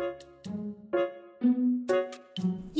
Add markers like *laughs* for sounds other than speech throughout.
Thank you.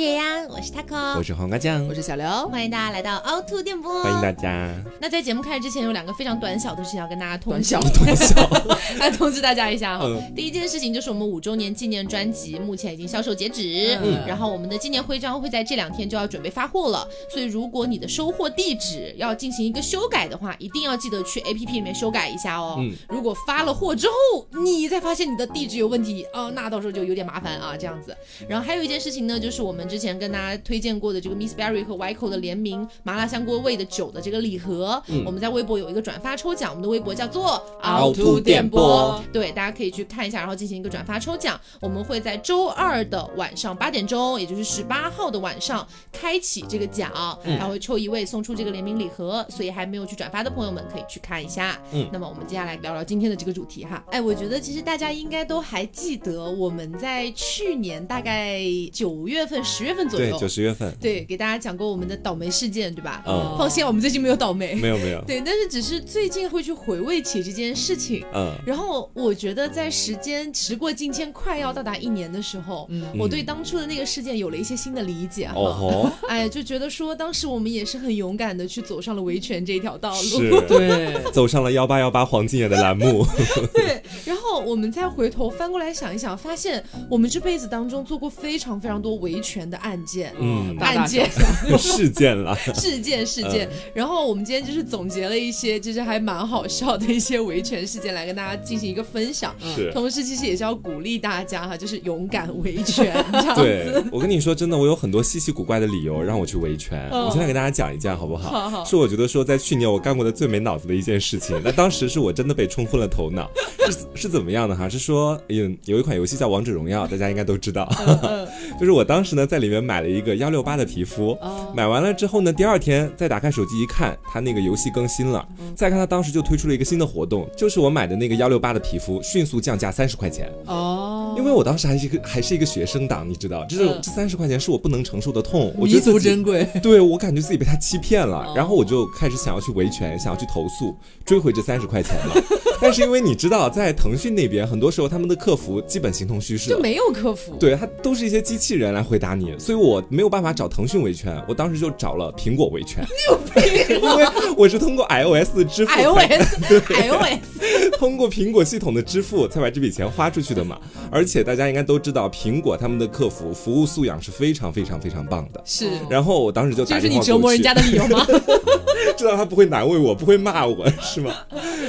叶安，我是 taco，我是黄瓜酱，我是小刘，欢迎大家来到凹凸电波，欢迎大家。那在节目开始之前，有两个非常短小的事情要跟大家通知，短小短小，*laughs* 来通知大家一下哈。嗯。第一件事情就是我们五周年纪念专辑目前已经销售截止，嗯。然后我们的纪念徽章会在这两天就要准备发货了，所以如果你的收货地址要进行一个修改的话，一定要记得去 APP 里面修改一下哦。嗯。如果发了货之后，你再发现你的地址有问题哦，那到时候就有点麻烦啊，这样子。然后还有一件事情呢，就是我们之前跟大家推荐过的这个 Miss Berry 和 Wyco 的联名麻辣香锅味的酒的这个礼盒，嗯我们在微博有一个转发抽奖，我们的微博叫做凹凸电波，对，大家可以去看一下，然后进行一个转发抽奖。我们会在周二的晚上八点钟，也就是十八号的晚上开启这个奖，嗯然后会抽一位送出这个联名礼盒，所以还没有去转发的朋友们可以去看一下。嗯那么我们接下来聊聊今天的这个主题哈。哎，我觉得其实大家应该都还记得，我们在去年大概九月份、十月份左对，右，九十月份，对给大家讲过我们的倒霉事件，对吧？嗯放心啊，我们最近没有倒霉。没有没有，对，但是只是最近会去回味起这件事情。嗯然后我觉得在时间时过境迁，快要到达一年的时候，嗯我对当初的那个事件有了一些新的理解哈。哦吼，*laughs* 哎，就觉得说当时我们也是很勇敢的去走上了维权这一条道路。*laughs* 对，走上了幺八幺八黄金眼的栏目，*laughs* 对，然后我们再回头翻过来想一想，发现我们这辈子当中做过非常非常多维权的案件。嗯，案件 *laughs* 事件了，*laughs* 事件事件，然后我们今天就是总结了一些，就是还蛮好笑的一些维权事件，来跟大家进行一个分享。是。同时，其实也是要鼓励大家哈，就是勇敢维权 *laughs* 这样对子。，我跟你说，真的，我有很多稀奇古怪的理由让我去维权。嗯我现在给大家讲一件好不好？好好是我觉得说，在去年我干过的最没脑子的一件事情。那当时是我真的被冲昏了头脑，是是怎么样的哈？是说，有，有一款游戏叫《王者荣耀》，大家应该都知道。嗯就是我当时呢，在里面买了一个幺六八的皮肤，哦。买完了之后呢，第二天再打开手机一看，它那个游戏更新了，再看它当时就推出了一个新的活动，就是我买的那个幺六八的皮肤迅速降价三十块钱，哦，因为我当时还是一个还是一个学生党，你知道，这这三十块钱是我不能承受的痛，我觉弥足得自己珍贵，对我感觉自己被他欺骗了哦，然后我就开始想要去维权，想要去投诉，追回这三十块钱了。*laughs* 但是因为你知道，在腾讯那边，很多时候他们的客服基本形同虚设就。没有客服。对他都是一些机器人来回答你，所以我没有办法找腾讯维权，我当时就找了苹果维权，*laughs* *laughs* 因为我是通过 iOS 支付才，iOS，iOS，通过苹果系统的支付才把这笔钱花出去的嘛。而且大家应该都知道，苹果他们的客服服务素养是非常非常非常棒的。是，然后我当时就这打电话就是你折磨人家的理由吗？*laughs* 知道他不会难为我，不会骂我，是吗？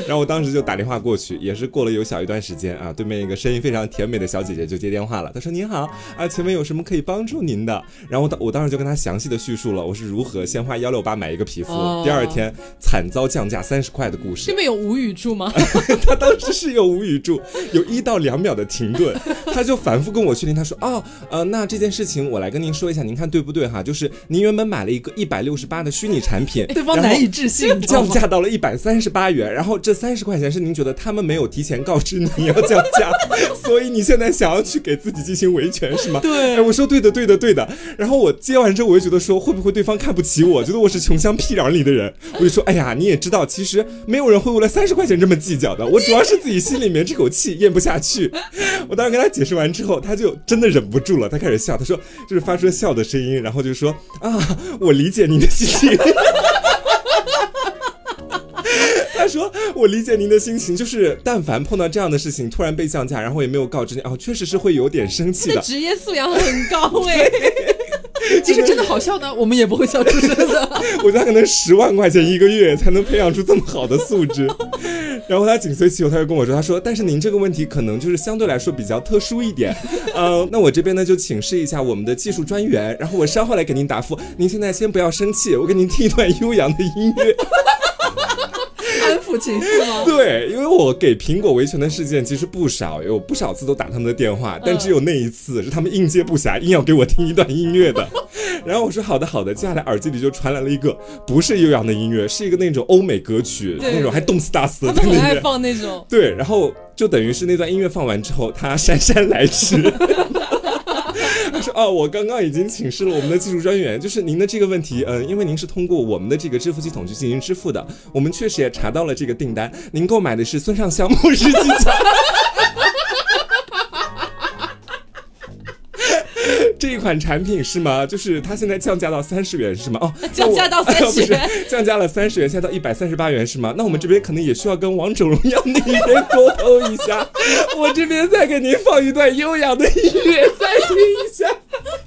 然后我当时就打电话过去，也是过了有小一段时间啊，对面一个声音非常甜美的小姐姐就接电话了，她说：“您好啊，请问有什么可以帮助您的？”然后我当我当时就跟她详细的叙述了我是如何先花幺六八买一个皮肤，哦第二天惨遭降价三十块的故事这。边有无语住吗？*laughs* *laughs* *laughs* 他当时是有无语住，有一到两秒的停顿，他就反复跟我确定，他说：“哦，呃，那这件事情我来跟您说一下，您看对不对哈？就是您原本买了一个一百六十八的虚拟产品，对方难以置信，降？价到了一百三十八元，然后这三十块钱是您觉得他们没有提前告知你要降价，*laughs* 所以你现在想要去给自己进行维权是吗？对哎，我说对的，对的，对的。然后我接完之后，我就觉得说会不会对方看不起我，觉得我是穷乡僻壤里的人，我就说哎呀，你也知道，其实没有人会为了三十块钱这么计较的，我主要是自己心里面这口气咽不下去。*laughs* 我当时跟他解释完之后，他就真的忍不住了，他开始笑，他说就是发出笑的声音，然后就说啊，我理解您的心情。*laughs* 他说：“我理解您的心情，就是但凡碰到这样的事情，突然被降价，然后也没有告知你，哦，确实是会有点生气的职业素养很高哎。*laughs* *laughs* 即使真的好笑呢，我们也不会笑出声的。*laughs* 我觉得可能十万块钱一个月才能培养出这么好的素质。*laughs* 然后他紧随其后，他就跟我说：“他说，但是您这个问题可能就是相对来说比较特殊一点，呃，那我这边呢就请示一下我们的技术专员，然后我稍后来给您答复。您现在先不要生气，我给您听一段悠扬的音乐。”安抚情绪吗？*laughs* 对，因为我给苹果维权的事件其实不少，有不少次都打他们的电话，但只有那一次是他们应接不暇，硬要给我听一段音乐的。*laughs* 然后我说好的好的，接下来耳机里就传来了一个不是悠扬的音乐，是一个那种欧美歌曲，那种还动次打次 *laughs* 他们很爱的那种。放那种，对，然后就等于是那段音乐放完之后，他姗姗来迟。说：“哦，我刚刚已经请示了我们的技术专员，就是您的这个问题，嗯、因为您是通过我们的这个支付系统去进行支付的，我们确实也查到了这个订单，您购买的是孙尚香末日机甲。”一款产品是吗？就是它现在降价到三十元是吗？哦，*laughs* 降价到那我30元不是降价了三十元，现在到一百三十八元是吗？那我们这边可能也需要跟王者荣耀那一边沟通一下。*laughs* 我这边再给您放一段优雅的音乐，再听一下。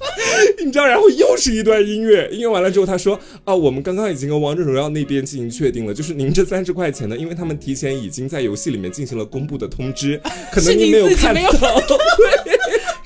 *laughs* 你知道，然后又是一段音乐，音乐完了之后，他说啊，我们刚刚已经跟王者荣耀那边进行确定了，就是您这三十块钱呢，因为他们提前已经在游戏里面进行了公布的通知，可能您您没有看到。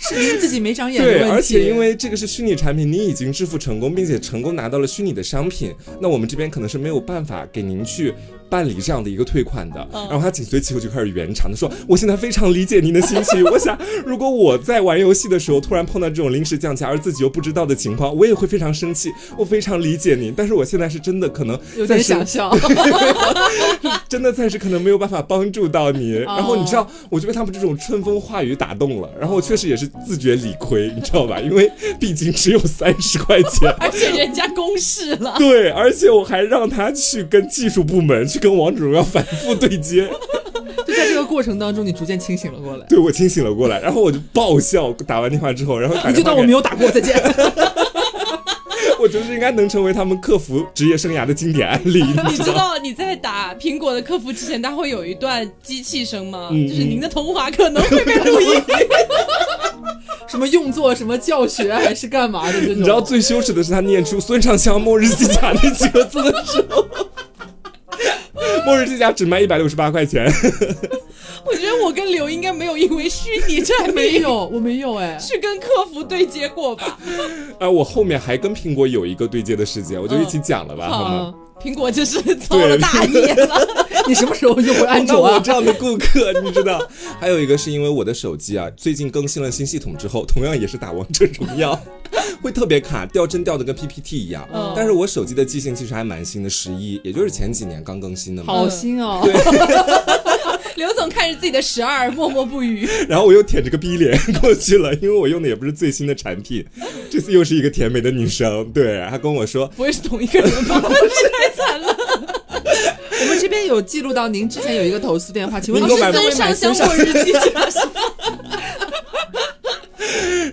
是您自己没长眼的对，问题。而且因为这个是虚拟产品，你已经支付成功，并且成功拿到了虚拟的商品，那我们这边可能是没有办法给您去。办理这样的一个退款的，然后他紧随其后就开始圆场，他说：“我现在非常理解您的心情，*laughs* 我想如果我在玩游戏的时候突然碰到这种临时降价而自己又不知道的情况，我也会非常生气。我非常理解您，但是我现在是真的可能有点想笑，*laughs* 真的暂时可能没有办法帮助到你。哦然后你知道，我就被他们这种春风化雨打动了，然后我确实也是自觉理亏，你知道吧？因为毕竟只有三十块钱。*laughs* 而且人家公示了，对，而且我还让他去跟技术部门去跟王者荣耀反复对接，*laughs* 就在这个过程当中，你逐渐清醒了过来。对我清醒了过来，然后我就爆笑，打完电话之后，然后你就当我没有打过，再见。*laughs* 我觉得应该能成为他们客服职业生涯的经典案例，你你知道？知道你在打苹果的客服之前，它会有一段机器声吗？嗯就是您的通话可能会被录音。*laughs* 什么用作什么教学还是干嘛的这种？你知道最羞耻的是他念出孙尚香末日机甲那几个字的时候，*laughs* 末日之家只卖一百六十八块钱。*laughs* 我觉得我跟刘应该没有因为虚拟产品没有，我没有哎。去跟客服对接过吧？*laughs* 啊，我后面还跟苹果有一个对接的事件，我就一起讲了吧，好吗？苹果真是遭了大孽了。*laughs* 你什么时候用过安那卓啊？我这样的顾客，你知道？还有一个是因为我的手机啊，*laughs* 最近更新了新系统之后，同样也是打王者荣耀，*laughs* 会特别卡，掉帧掉的跟 PPT 一样。嗯但是我手机的记性其实还蛮新的，十一，也就是前几年刚更新的嘛。好新哦。对刘总看着自己的十二，默默不语。然后我又舔着个逼脸过去了，因为我用的也不是最新的产品。这次又是一个甜美的女生，对，她跟我说，不会是同一个人吧？有记录到您之前有一个投诉电话，请问您是孙尚香过日记是吧？*laughs*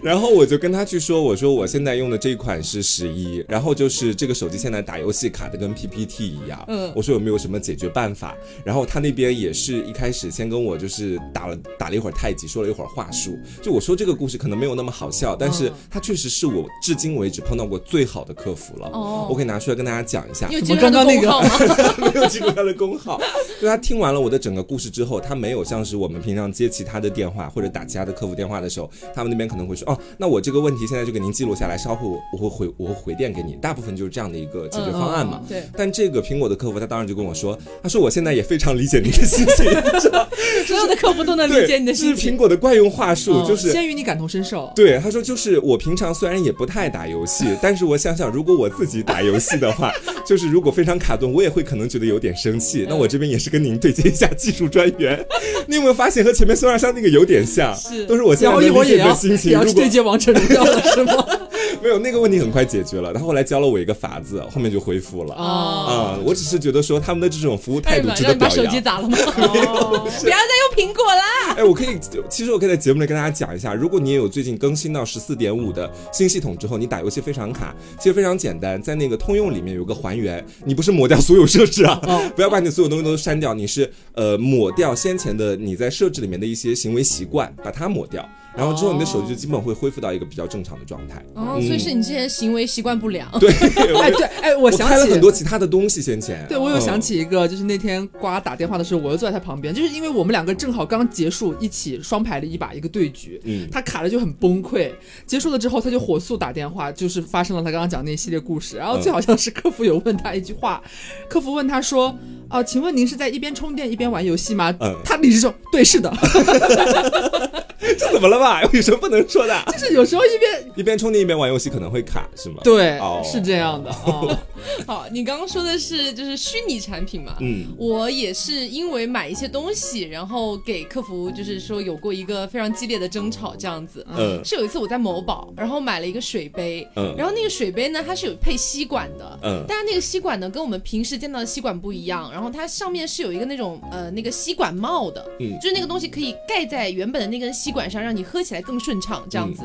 然后我就跟他去说，我说我现在用的这一款是十一，然后就是这个手机现在打游戏卡的跟 PPT 一样，嗯我说有没有什么解决办法？然后他那边也是一开始先跟我就是打了打了一会儿太极，说了一会儿话术，就我说这个故事可能没有那么好笑，但是他确实是我至今为止碰到过最好的客服了，哦我可以拿出来跟大家讲一下你。有怎记住他的么刚刚那个？*laughs* 没有记住他的工号。就他听完了我的整个故事之后，他没有像是我们平常接其他的电话或者打其他的客服电话的时候，他们那边可能会说，哦，那我这个问题现在就给您记录下来，稍后我会回我会回电给你。大部分就是这样的一个解决方案嘛。对，但这个苹果的客服他当时就跟我说，他说我现在也非常理解您的心情，所有的客服都能理，解你的这是苹。果的惯用话术，就是先与你感同身受。对，他说就是我平常虽然也不太打游戏，但是我想想，如果我自己打游戏的话，就是如果非常卡顿，我也会可能觉得有点生气。那我这边也是跟您对接一下技术专员，你有没有发现和前面孙二香那个有点像？是都是我现在理解的心情。对接王者荣耀了，是吗？*laughs* 没有那个问题很快解决了，他后来教了我一个法子，后面就恢复了。哦啊、我只是觉得说他们的这种服务态度哎，值让你把手。机砸了吗？*laughs* 哦不要再用苹果啦！哎，我可以，其实我可以在节目里跟大家讲一下，如果你也有最近更新到十四点五的新系统之后，你打游戏非常卡，其实非常简单，在那个通用里面有个还原，你不是抹掉所有设置啊，哦 *laughs* 不要把你所有东西都删掉，你是呃抹掉先前的你在设置里面的一些行为习惯，把它抹掉，然后之后你的手机就基本会恢复到一个比较正常的状态。哦，所以是你之前行为习惯不良。对，*laughs* 哎，对，哎，我我想起开了很多其他的东西先前。对，我有想嗯。起一个，就是那天瓜打电话的时候，我又坐在他旁边，就是因为我们两个正好刚结束一起双排的一把一个对局，嗯他卡了就很崩溃。结束了之后，他就火速打电话，就是发生了他刚刚讲那一系列故事。然后最好像是客服有问他一句话，客服问他说：“哦、请问您是在一边充电一边玩游戏吗？”嗯他理直说：“对，是的。*laughs* 这怎么了吧？有 *laughs* 什么不能说的？”就是有时候一边一边充电一边玩游戏可能会卡，是吗？对、哦是这样的哦。*laughs* 好，你刚刚说的是就是虚拟产品嘛？嗯我也是因为买一些东西，然后给客服就是说有过一个非常激烈的争吵，这样子。嗯是有一次我在某宝，然后买了一个水杯，嗯然后那个水杯呢，它是有配吸管的，嗯但是那个吸管呢跟我们平时见到的吸管不一样，然后它上面是有一个那种呃那个吸管帽的，嗯就是那个东西可以盖在原本的那根吸管上，让你喝起来更顺畅这样子。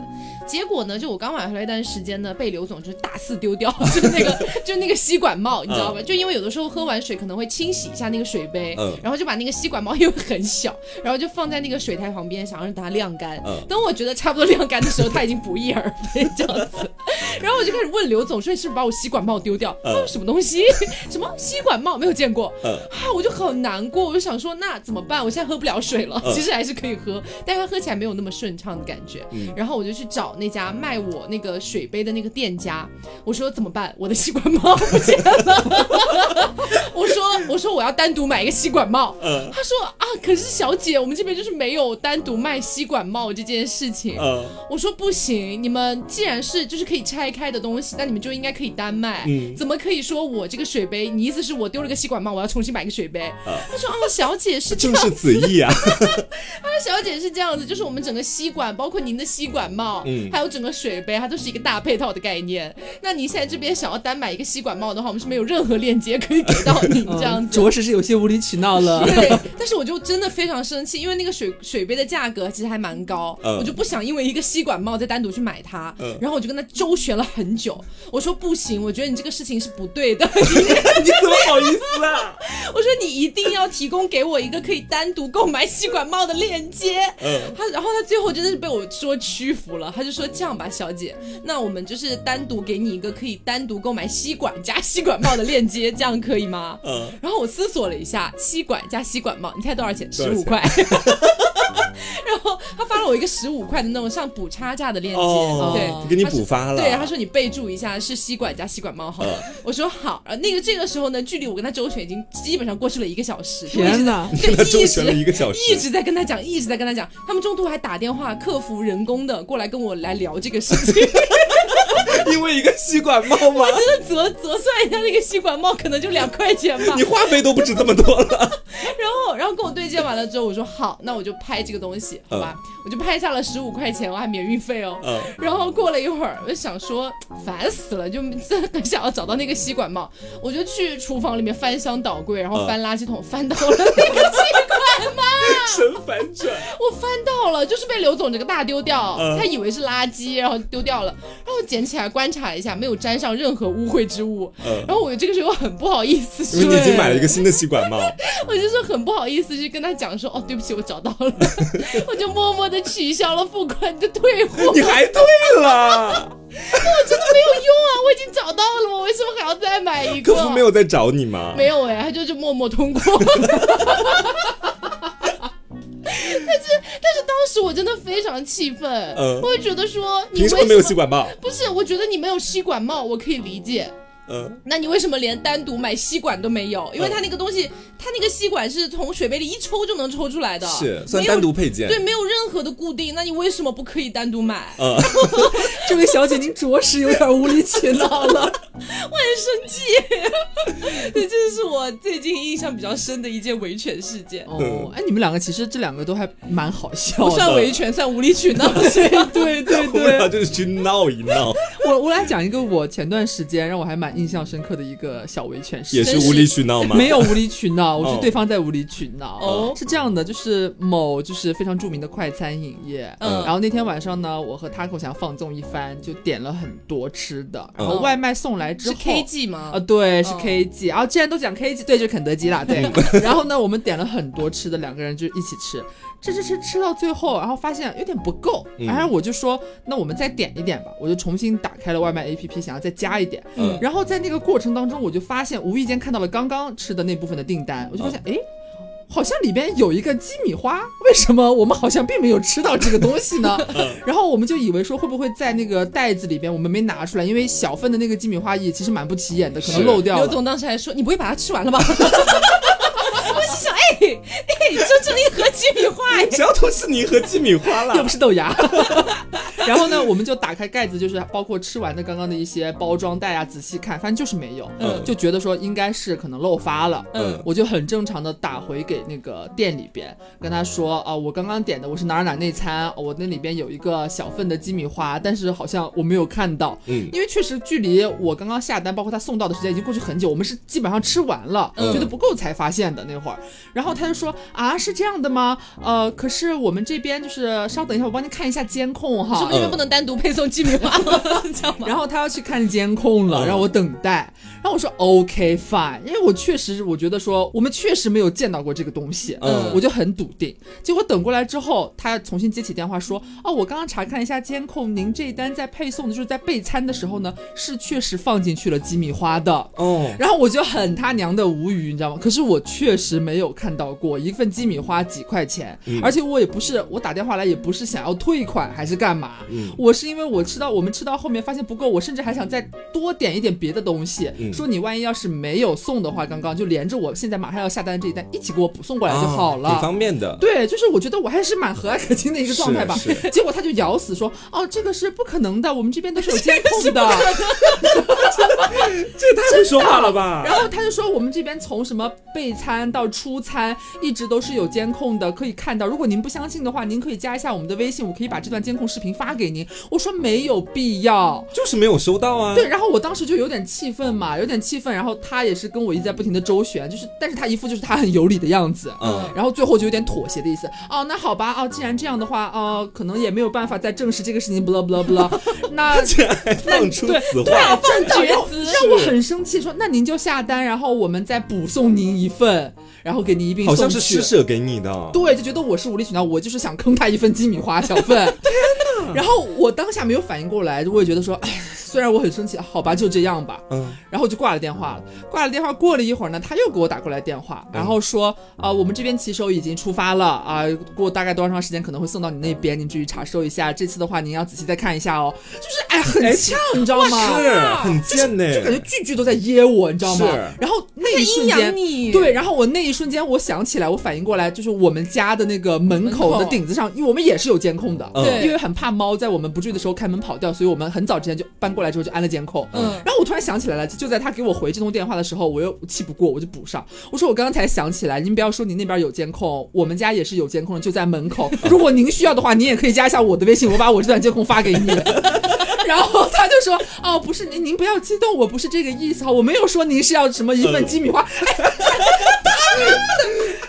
结果呢，就我刚买回来一段时间呢，被刘总就是大肆丢掉，*laughs* 就是那个 *laughs* 就是那个吸管帽，你知道吧？就因为有的时候喝完水可能会清洗一下那个水杯，嗯然后就把那个吸管帽因为很小，然后就放在那个水台旁边，想让它晾干。嗯等我觉得差不多晾干的时候，它已经不翼而飞这样子。*laughs* 然后我就开始问刘总说：“你是不是把我吸管帽丢掉？”他说：“什么东西？什么吸管帽？没有见过。”嗯啊，我就很难过，我就想说，那怎么办？我现在喝不了水了，嗯其实还是可以喝，但是它喝起来没有那么顺畅的感觉。嗯然后我就去找那家卖我那个水杯的那个店家，我说怎么办？我的吸管帽不见了。*laughs* 我说我说我要单独买一个吸管帽。嗯他说啊，可是小姐，我们这边就是没有单独卖吸管帽这件事情。嗯我说不行，你们既然是就是可以拆开的东西，那你们就应该可以单卖。嗯怎么可以说我这个水杯？你意思是我丢了个吸管帽，我要重新买个水杯？他说哦，小姐是这样正是此意啊。*laughs* 他说小姐是这样子，就是我们整个吸管，包括您的吸管帽，嗯还有整个水杯，它都是一个大配套的概念。那您现在这边想要单买一个吸管帽的话，我们是没有任何链接可以给到您这样嗯子。着实是有些无理取闹了。对，*laughs* 但是我就真的非常生气，因为那个水水杯的价格其实还蛮高，嗯我就不想因为一个吸管帽再单独去买它，嗯然后我就跟他周旋了很久，我说不行，我觉得你这个事情是不对的，*laughs* 你怎么好意思啊？我说你一定要提供给我一个可以单独购买吸管帽的链接。嗯他然后他最后真的是被我说屈服了，他就说这样吧，小姐，那我们就是单独给你一个可以单独购买吸管加吸管帽的链接，这样可以吗？嗯然后我思索了一下，吸管加吸管帽，你猜多少钱？十五块。*laughs* 然后他发了我一个十五块的那种像补差价的链接，哦，对，给你补发了。对，他说你备注一下是吸管加吸管帽好了。嗯我说好，然后那个这个时候呢，距离我跟他周旋已经基本上过去了一个小时，天哪！对，跟他周一旋了一个小时一直在跟他讲，一直在跟他讲。他们中途还打电话，客服人工的过来跟我来聊这个事情。*laughs* 因为一个吸管帽吗？真的折折算一下，那个吸管帽可能就两块钱吧你。话费都不止这么多了。*laughs* 然后，然后跟我对接完了之后，我说好，那我就拍这个东西，好吧？我就拍下了十五块钱，我还免运费哦。嗯然后过了一会儿，我就想说烦死了，就真的很想要找到那个吸管帽，我就去厨房里面翻箱倒柜，然后翻垃圾桶，翻到了那个吸管帽。神反转。我翻到了，就是被刘总这个大丢掉，嗯他以为是垃圾，然后丢掉了，然后捡起来观察一下，没有沾上任何污秽之物。嗯然后我这个时候很不好意思说，因为你已经买了一个新的吸管帽。*laughs* 我就是很不好意思去跟他讲说，哦，对不起，我找到了，*laughs* 我就默默的取消了付款的退货。你还退了，真的没有用啊，我已经找到了，我为什么还要再买一个？客服没有在找你吗？*laughs* 没有哎、他就就默默通过。*laughs* 但是但是当时我真的非常气愤，嗯我会觉得说你为什么没有吸管帽？不是，我觉得你没有吸管帽，我可以理解。嗯那你为什么连单独买吸管都没有？因为它那个东西，它那个吸管是从水杯里一抽就能抽出来的，是算没有单独配件。对，没有任何的固定。那你为什么不可以单独买？嗯，*laughs* 这位小姐，您着实有点无理取闹了。我很生气。对，这是我最近印象比较深的一件维权事件。哦，哎，你们两个其实这两个都还蛮好笑不算。维权，算无理取闹。*laughs* 对对 *laughs* 我俩对，就是去闹一闹，我我来讲一个我前段时间让我还蛮印象深刻的一个小维权事件。也是无理取闹吗？没有无理取闹，我觉哦得对方在无理取闹。哦是这样的，就是某就是非常著名的快餐饮业，嗯然后那天晚上呢，我和 Taco 想放纵一番，就点了很多吃的，然后嗯外卖送来之后是。KG 吗啊，？对，是嗯 KG，然后既然都讲 KG，对，就是肯德基啦，对。*laughs* 然后呢，我们点了很多吃的，两个人就一起吃，吃吃吃吃到最后，然后发现有点不够，嗯然后我就说，那我们再点一点吧，我就重新打开了外卖 APP，想要再加一点。嗯然后在那个过程当中，我就发现无意间看到了刚刚吃的那部分的订单，我就发现，哎、好像里边有一个鸡米花，为什么我们好像并没有吃到这个东西呢？*laughs* 然后我们就以为说会不会在那个袋子里边我们没拿出来，因为小份的那个鸡米花也其实蛮不起眼的，可能漏掉了。刘总当时还说：“你不会把它吃完了吧？” *laughs* *laughs* 我心想：“哎，哎，就这么一盒鸡米花哎，谁要偷吃你一盒鸡米花了？又不是豆芽。*laughs* 然后呢，我们就打开盖子，就是包括吃完的刚刚的一些包装袋啊，仔细看，发现就是没有，嗯就觉得说应该是可能漏发了。嗯我就很正常的打回给那个店里边，跟他说啊、我刚刚点的我是哪儿哪儿内餐，哦我那里边有一个小份的鸡米花，但是好像我没有看到，嗯因为确实距离我刚刚下单，包括他送到的时间已经过去很久，我们是基本上吃完了，嗯觉得不够才发现的那会儿。然后他就说啊，是这样的吗？呃，可是我们这边就是稍等一下，我帮您看一下监控哈。是不是这边不能单独配送鸡米花？然后他要去看监控了，嗯让我等待。然后我说 OK fine，因为我确实我觉得说我们确实没有见到过这个东西，嗯我就很笃定。结果等过来之后，他重新接起电话说，哦，我刚刚查看了一下监控，您这一单在配送的就是在备餐的时候呢，是确实放进去了鸡米花的。哦，然后我就很他娘的无语，你知道吗？可是我确实没有看到过一份鸡米花几块钱，嗯而且我也不是我打电话来也不是想要退款还是干嘛，嗯我是因为我吃到我们吃到后面发现不够，我甚至还想再多点一点别的东西，嗯说你万一要是没有送的话，刚刚就连着我现在马上要下单这一单一起给我补送过来就好了。啊挺方便的。对，就是我觉得我还是蛮和蔼可亲的一个状态吧。结果他就咬死说：“哦，这个是不可能的，我们这边都是有监控的。*laughs* ”这也太会说话了吧？*laughs* 然后他就说我们这边从什么备餐到出餐，一直都是有监控的，可以看到。如果您不相信的话，您可以加一下我们的微信，我可以把这段监控视频发给您。我说没有必要。就是没有收到啊。对，然后我当时就有点气愤嘛，有点气愤。然后他也是跟我一直在不停的周旋，就是，但是他一副就是他很有理的样子。嗯然后最后就有点妥协的意思。哦，那好吧，哦，既然这样的话，哦，可能也没有办法再证实这个事情，不啦不啦不啦。那放出对此对啊话，，真的让我绝子让我很生气，说那您就下单，然后我们再补送您一份，然后给你一并好送去。像是施舍给你的。对，就觉得我是无理取闹，我就是想坑他一份鸡米花小份。*laughs* 然后我当下没有反应过来，我也觉得说，哎，虽然我很生气，好吧，就这样吧。嗯然后我就挂了电话了。挂了电话，过了一会儿呢，他又给我打过来电话，然后说啊、我们这边骑手已经出发了啊、过大概多长时间可能会送到你那边，您注意查收一下。这次的话，您要仔细再看一下哦。就是哎，很呛，你知道吗？是很贱呢。就感觉句句都在噎我，你知道吗是？然后那一瞬阴阳间，你，对，然后我那一瞬间我想起来，我反应过来，就是我们家的那个门口的顶子上，因为我们也是有监控的，嗯对因为很怕猫在我们不注意的时候开门跑掉，所以我们很早之前就搬过来之后就安了监控。嗯然后我突然想起来了，就在他给我回这通电话的时候，我又气不过，我就补上，我说我刚刚才想起来，您不要说您那边有监控，我们家也是有监控的，就在门口。如果您需要的话，您也可以加一下我的微信，我把我这段监控发给你。然后他就说：“哦，不是您，您不要激动，我不是这个意思哈，我没有说您是要什么一份鸡米花，*laughs*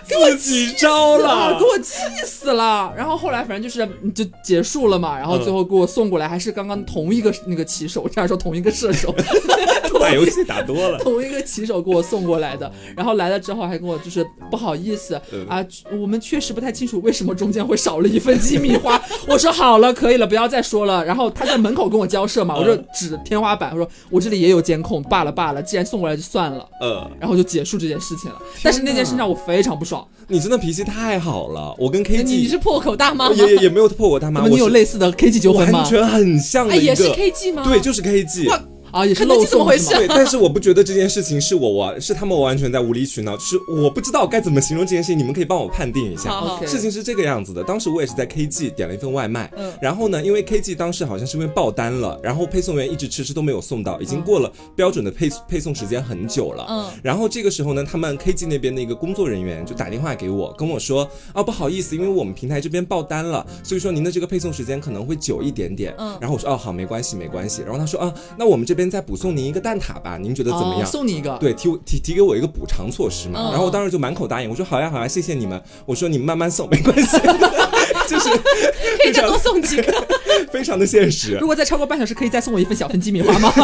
自己招了给，我气死了。然后后来反正就是嗯就结束了嘛，然后最后给我送过来，还是刚刚同一个那个骑手，这样说同一个射手，*laughs* 打游戏打多了。*laughs* 同一个骑手给我送过来的。然后来了之后还跟我就是不好意思嗯啊，我们确实不太清楚为什么中间会少了一份鸡米花。我说好了，可以了，不要再说了。然后他在门口跟我交涉嘛，我就指天花板，我说我这里也有监控，罢了罢了，既然送过来就算了。呃，然后就结束这件事情了，但是那件事让我非常不爽。你真的脾气太好了。我跟你 KG 你是破口大骂吗？也也也没有破口大骂，你有类似的 K G 纠纷吗完？全很像的哎，也是，KG 吗？对，就是 KG。哇啊，也是肯德基漏怎么回事送对，但是我不觉得这件事情是我我是他们完全在无理取闹，就是我不知道该怎么形容这件事情，你们可以帮我判定一下。好好事情是这个样子的，当时我也是在 KG 点了一份外卖，嗯然后呢，因为 KG 当时好像是因为爆单了，然后配送员一直迟迟都没有送到，已经过了标准的配配送时间很久了。嗯然后这个时候呢，他们 KG 那边的一个工作人员就打电话给我，跟我说啊，不好意思，因为我们平台这边爆单了，所以说您的这个配送时间可能会久一点点。嗯然后我说哦，好，没关系，没关系。然后他说啊，那我们这边再补送您一个蛋挞吧，您觉得怎么样？哦送你一个，对，提提提给我一个补偿措施嘛，嗯然后我当时就满口答应，我说好呀好呀，谢谢你们，我说你们慢慢送没关系，*laughs* 就是可以再多送几个。*laughs* 非常的现实如。果再超过半小时，可以再送我一份小份鸡米花吗？*laughs*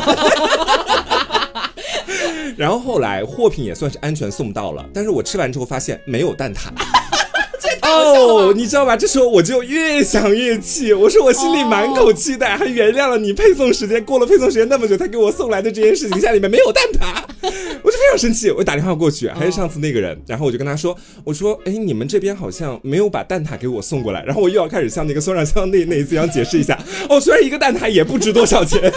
然后后来货品也算是安全送到了，但是我吃完之后发现没有蛋挞。哦，你知道吧？这时候我就越想越气，我说我心里满口期待，还原谅了你配送时间过了配送时间那么久才给我送来的这件事情，下里面没有蛋挞，*laughs* 我就非常生气。我打电话过去，还是上次那个人，然后我就跟他说，我说，哎，你们这边好像没有把蛋挞给我送过来，然后我又要开始像那个孙尚香那那一次一样解释一下，哦，虽然一个蛋挞也不值多少钱。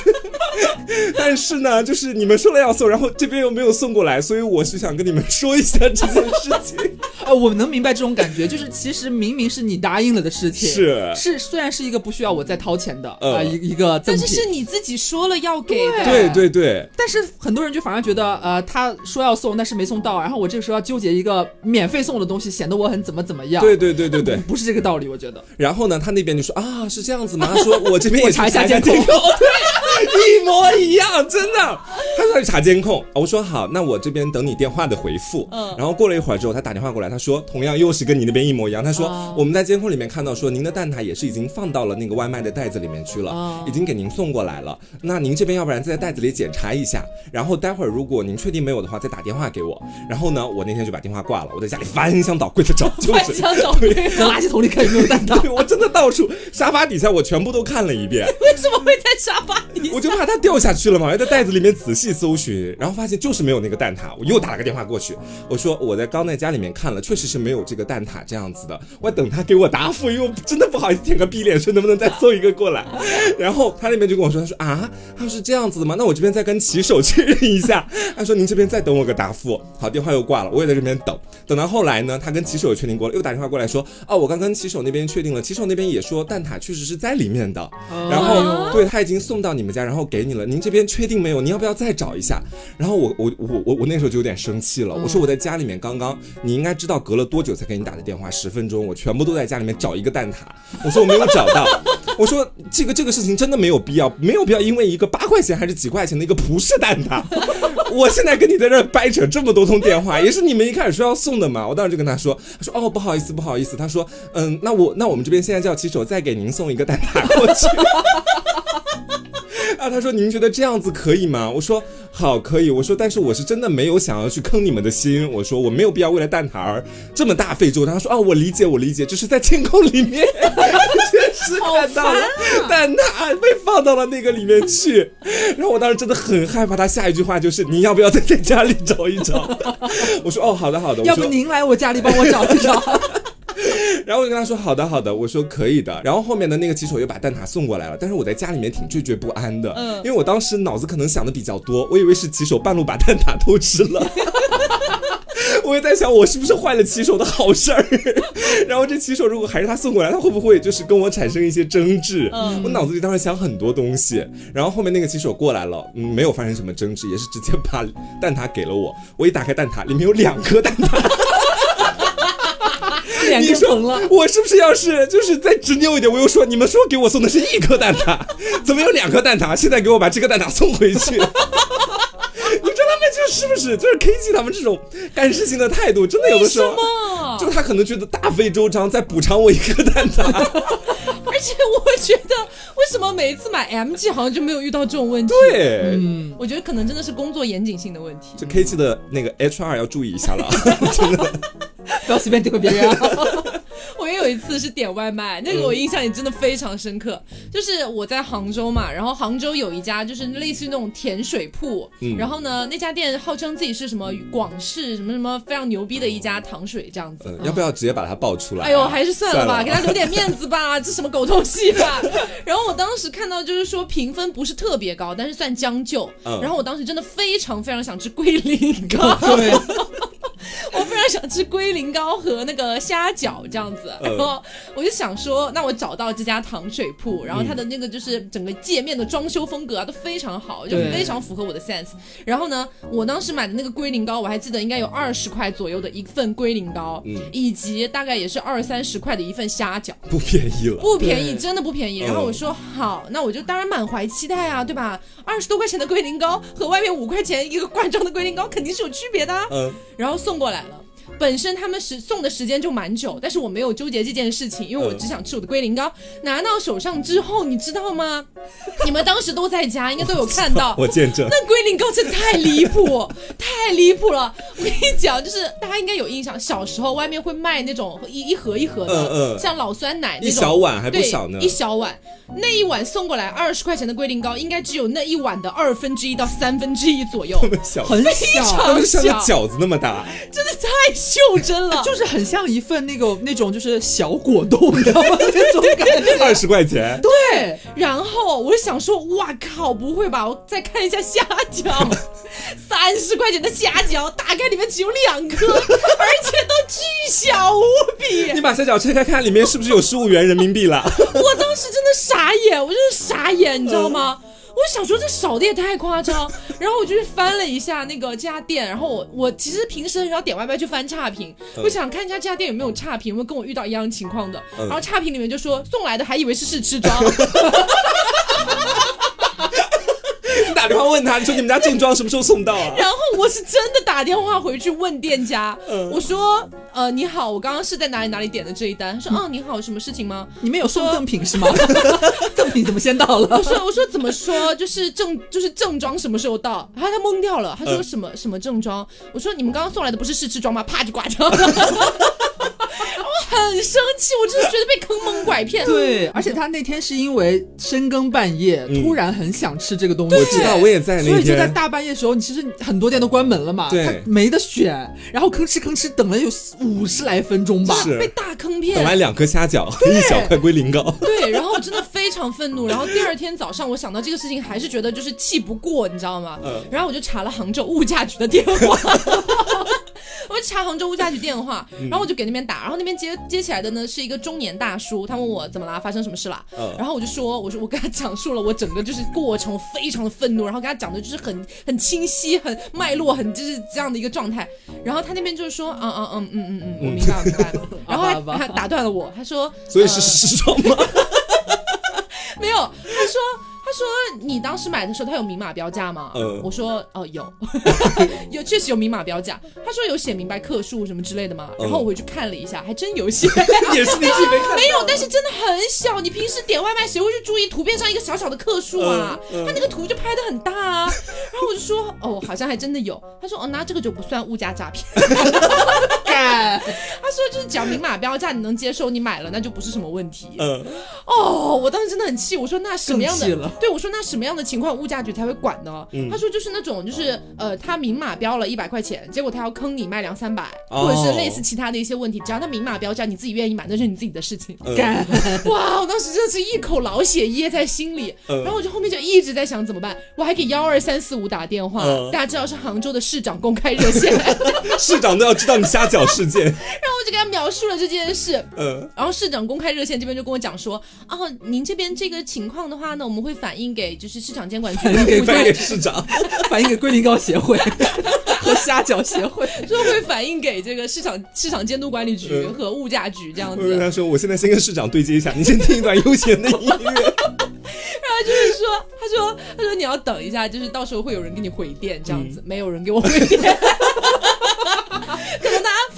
*laughs* 但是呢，就是你们说了要送，然后这边又没有送过来，所以我是想跟你们说一下这件事情。*laughs* 呃，我能明白这种感觉，就是其实明明是你答应了的事情，是是，虽然是一个不需要我再掏钱的啊、嗯一一个赠品，但是是你自己说了要给的，对对对，但是很多人就反而觉得，呃，他说要送，但是没送到，然后我这个时候要纠结一个免费送的东西，显得我很怎么怎么样。对对对对对。*laughs* 不是这个道理，我觉得。然后呢，他那边就说啊，是这样子吗？他说我这边也我查一下去监监控对，一模一样，真的。他说他去查监控，我说好，那我这边等你电话的回复。嗯然后过了一会儿之后，他打电话过来，他说同样又是跟你那边一模一样。他说、哦我们在监控里面看到说您的蛋挞也是已经放到了那个外卖的袋子里面去了，哦已经给您送过来了。那您这边要不然再在袋子里检查一下，然后待会儿如果您确定没有的话，再打电话给我。然后呢，我那天就把电话挂了，我在家里翻箱倒柜的找，*laughs* 就是翻箱倒柜，在垃圾桶里看有没有蛋挞。对我真的到处沙发底下我全部都看了一遍，*laughs* 为什么会在沙发底下？我就怕它掉下去了嘛，我在袋子里面仔细搜寻，然后发现就是没有那个蛋挞，我又打了个电话过去，我说我在刚在家里面看了，确实是没有这个蛋挞这样子的，我等他给我答复，因为我真的不好意思舔个逼脸说能不能再送一个过来，然后他那边就跟我说，他说啊，他说是这样子的吗？那我这边再跟骑手确认一下，他说您这边再等我个答复，好，电话又挂了，我也在这边等，等到后来呢，他跟骑手也确定过了，又打电话过来说，哦，我刚跟骑手那边确定了，骑手那边也说蛋挞确实是在里面的，然哦后对他已经送到你们家，然后给你了，您这边确定没有？您要不要再找一下？然后我我我我我那时候就有点生气了，我说我在家里面刚刚，你应该知道隔了多久才给你打的电话，十分钟，我全部都在家里面找一个蛋挞，我说我没有找到，*laughs* 我说这个这个事情真的没有必要，没有必要因为一个八块钱还是几块钱的一个葡式蛋挞，*laughs* 我现在跟你在这掰扯这么多通电话，也是你们一开始说要送的嘛，我当时就跟他说，他说哦不好意思不好意思，他说嗯那我那我们这边现在叫骑手再给您送一个蛋挞过去。*laughs* 啊，他说您觉得这样子可以吗？我说好，可以。我说但是我是真的没有想要去坑你们的心。我说我没有必要为了蛋挞而这么大费周章。他说哦，我理解，我理解，就是在天空里面确实看到了蛋挞被放到了那个里面去。然后我当时真的很害怕，他下一句话就是你要不要再在家里找一找？我说哦，好的好的。要不您来我家里帮我找一找？*laughs* 然后我就跟他说好的好的，我说可以的。然后后面的那个骑手又把蛋挞送过来了，但是我在家里面挺惴惴不安的，嗯因为我当时脑子可能想的比较多，我以为是骑手半路把蛋挞偷吃了。*laughs* 我也在想，我是不是坏了骑手的好事儿？*laughs* 然后这骑手如果还是他送过来，他会不会就是跟我产生一些争执？嗯我脑子里当时想很多东西。然后后面那个骑手过来了，嗯，没有发生什么争执，也是直接把蛋挞给了我。我一打开蛋挞，里面有两颗蛋挞。*laughs* 脸你说更红了。我是不是要是就是再执拗一点？我又说你们说给我送的是一颗蛋挞，怎么有两颗蛋挞？现在给我把这个蛋挞送回去。是不是就是 K G 他们这种干事情的态度，真的有的时候，哦就他可能觉得大费周章在补偿我一颗蛋挞。*laughs* 而且我觉得，为什么每一次买 MG 好像就没有遇到这种问题？，对，嗯，我觉得可能真的是工作严谨性的问题。这 K G 的那个 H R 要注意一下了，真的。不要随便诋毁别人啊。*laughs* 我也有一次是点外卖，那个我印象也真的非常深刻。就是我在杭州嘛，然后杭州有一家就是类似于那种甜水铺，嗯然后呢那家店号称自己是什么广式什么什么非常牛逼的一家糖水这样子。嗯，要不要直接把它爆出来啊？哎呦，还是算了吧，了给他留点面子吧，*laughs* 这什么狗东西吧。然后我当时看到就是说评分不是特别高，但是算将就。嗯然后我当时真的非常非常想吃龟苓膏，*laughs* 对，我非常想吃龟苓膏和那个虾饺这样子，嗯然后我就想说，那我找到这家糖水铺，然后它的那个就是整个界面的装修风格啊都非常好，就对非常符合我的 sense。然后呢，我当时买的那个龟苓膏，我还记得应该有二十块左右的一份龟苓膏，嗯以及大概也是二三十块的一份虾饺。不便宜了。不便宜，真的不便宜。嗯然后我说好，那我就当然满怀期待啊，对吧？二十多块钱的龟苓膏和外面五块钱一个罐装的龟苓膏肯定是有区别的啊。嗯，然后送过来了。本身他们时送的时间就蛮久，但是我没有纠结这件事情，因为我嗯只想吃我的龟苓膏。拿到手上之后，你知道吗？*laughs* 你们当时都在家，应该都有看到。*laughs* 我见证。那龟苓膏真的太离谱，*laughs* 太离谱了！我跟你讲，就是大家应该有印象，小时候外面会卖那种一一盒一盒的，嗯嗯像老酸奶那种一种，小碗还不对少呢一小碗，那一碗送过来二十块钱的龟苓膏，应该只有那一碗的二分之一到三分之一左右，这么小，很非。常小像饺子那么大。真的太袖珍了。*laughs* 就是很像一份那个那种就是小果冻，你知道吗？那种感觉。二十块钱，对，然后我就想说，哇靠，不会吧？我再看一下虾饺，*laughs* 三十块钱的虾饺，打开里面只有两颗，*laughs* 而且都巨小无比。你把虾饺拆开看，里面是不是有十五元人民币了？我当时真的傻眼，我真的傻眼，你知道吗？我想说这少的也太夸张，*laughs* 然后我就去翻了一下那个这家店，然后我我其实平时很少点外卖去翻差评，我想看一下这家店有没有差评，有没有跟我遇到一样情况的。嗯。然后差评里面就说送来的还以为是试吃装，*laughs* 你打电话问他，你说你们家正装什么时候送到啊？然后我是真的打电话回去问店家，嗯我说呃你好，我刚刚是在哪里哪里点的这一单，他说哦你好，有什么事情吗？你们有送赠品是吗？*laughs* 赠品怎么先到了我？说我说怎么说，就是正就是正装什么时候到？然后他懵掉了，他说嗯什么、什么正装？我说你们刚刚送来的不是试吃装吗？啪就挂掉了。*laughs* *laughs* 我很生气，我真的觉得被坑蒙拐骗。对，而且他那天是因为深更半夜，嗯突然很想吃这个东西。我知道，我也在那所以就在。大半夜的时候，你其实很多店都关门了嘛，对他没得选，然后吭哧吭哧等了有五十来分钟吧。被大坑等骗。来两颗虾饺，一小块龟苓膏。*laughs* 对，然后我真的非常愤怒。然后第二天早上，我想到这个事情，还是觉得就是气不过，你知道吗？嗯然后我就查了杭州物价局的电话，*laughs* 我就查杭州物价局电话，嗯然后我就给那边打，然后那边接接起来的呢是一个中年大叔，他问我怎么啦，发生什么事了？嗯然后我就说，我说我跟他讲述了我整个就是过程，非常的愤怒，然后跟他讲的就是很很清晰、很脉络、很就是这样的一个状态。然后他那边就是说，嗯嗯嗯嗯嗯嗯，我明白我明白了。然后他打断了我，他说，所以是呃时装吗？*laughs* 没有，他说他说你当时买的时候，他有明码标价吗？嗯我说哦有，*laughs* 有确实有明码标价。他说有写明白克数什么之类的吗？然后我回去看了一下，还真有写。*laughs* 也是你自己没看。没有，但是真的很小。你平时点外卖，谁会去注意图片上一个小小的克数啊？他那个图就拍的很大啊。然后我就说，哦，好像还真的有。*laughs* 他说，哦，那这个就不算物价诈骗。干，他说就是只要明码标价，你能接受，你买了那就不是什么问题。嗯，哦，我当时真的很气，我说那什么样的？对我说那什么样的情况物价局才会管呢？嗯。他说就是那种就是呃，他明码标了一百块钱，结果他要坑你卖两三百，哦。或者是类似其他的一些问题，只要他明码标价，你自己愿意买，那是你自己的事情。哇！我当时真的是一口老血噎在心里，嗯。然后我就后面就一直在想怎么办，我还给幺二三四五打电话，嗯。大家知道是杭州的市长公开热线，*laughs* 市长都要知道你虾饺事件。*laughs* 然后我就给他描述了这件事，嗯，然后市长公开热线这边就跟我讲说，哦，您这边这个情况的话呢，我们会反映给就是市场监管局反映给市长。反映给龟苓膏协会 *laughs* 和虾饺协会。说会反映给这个市场市场监督管理局嗯和物价局这样子。他说，我现在先跟市长对接一下，你先听一段悠闲的音乐。*laughs* 然后就是说，他说他说你要等一下，就是到时候会有人给你回电这样子，没有人给我回电。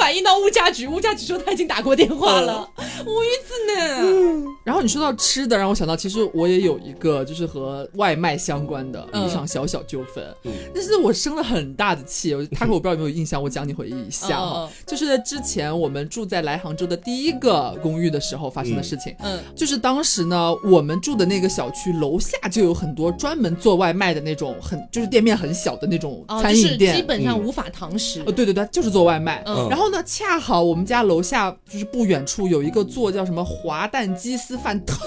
反映到物价局，物价局说他已经打过电话了，无语子呢。然后你说到吃的，让我想到，其实我也有一个就是和外卖相关的嗯一场小小纠纷，嗯但是我生了很大的气。他说我不知道有没有印象，我讲你回忆一下就是之前我们住在来杭州的第一个公寓的时候发生的事情。嗯就是当时呢，我们住的那个小区楼下就有很多专门做外卖的那种很就是店面很小的那种餐饮店。本上无法堂食呃，。对对对，就是做外卖。嗯然后呢，恰好我们家楼下就是不远处有一个做叫什么滑蛋鸡丝饭，特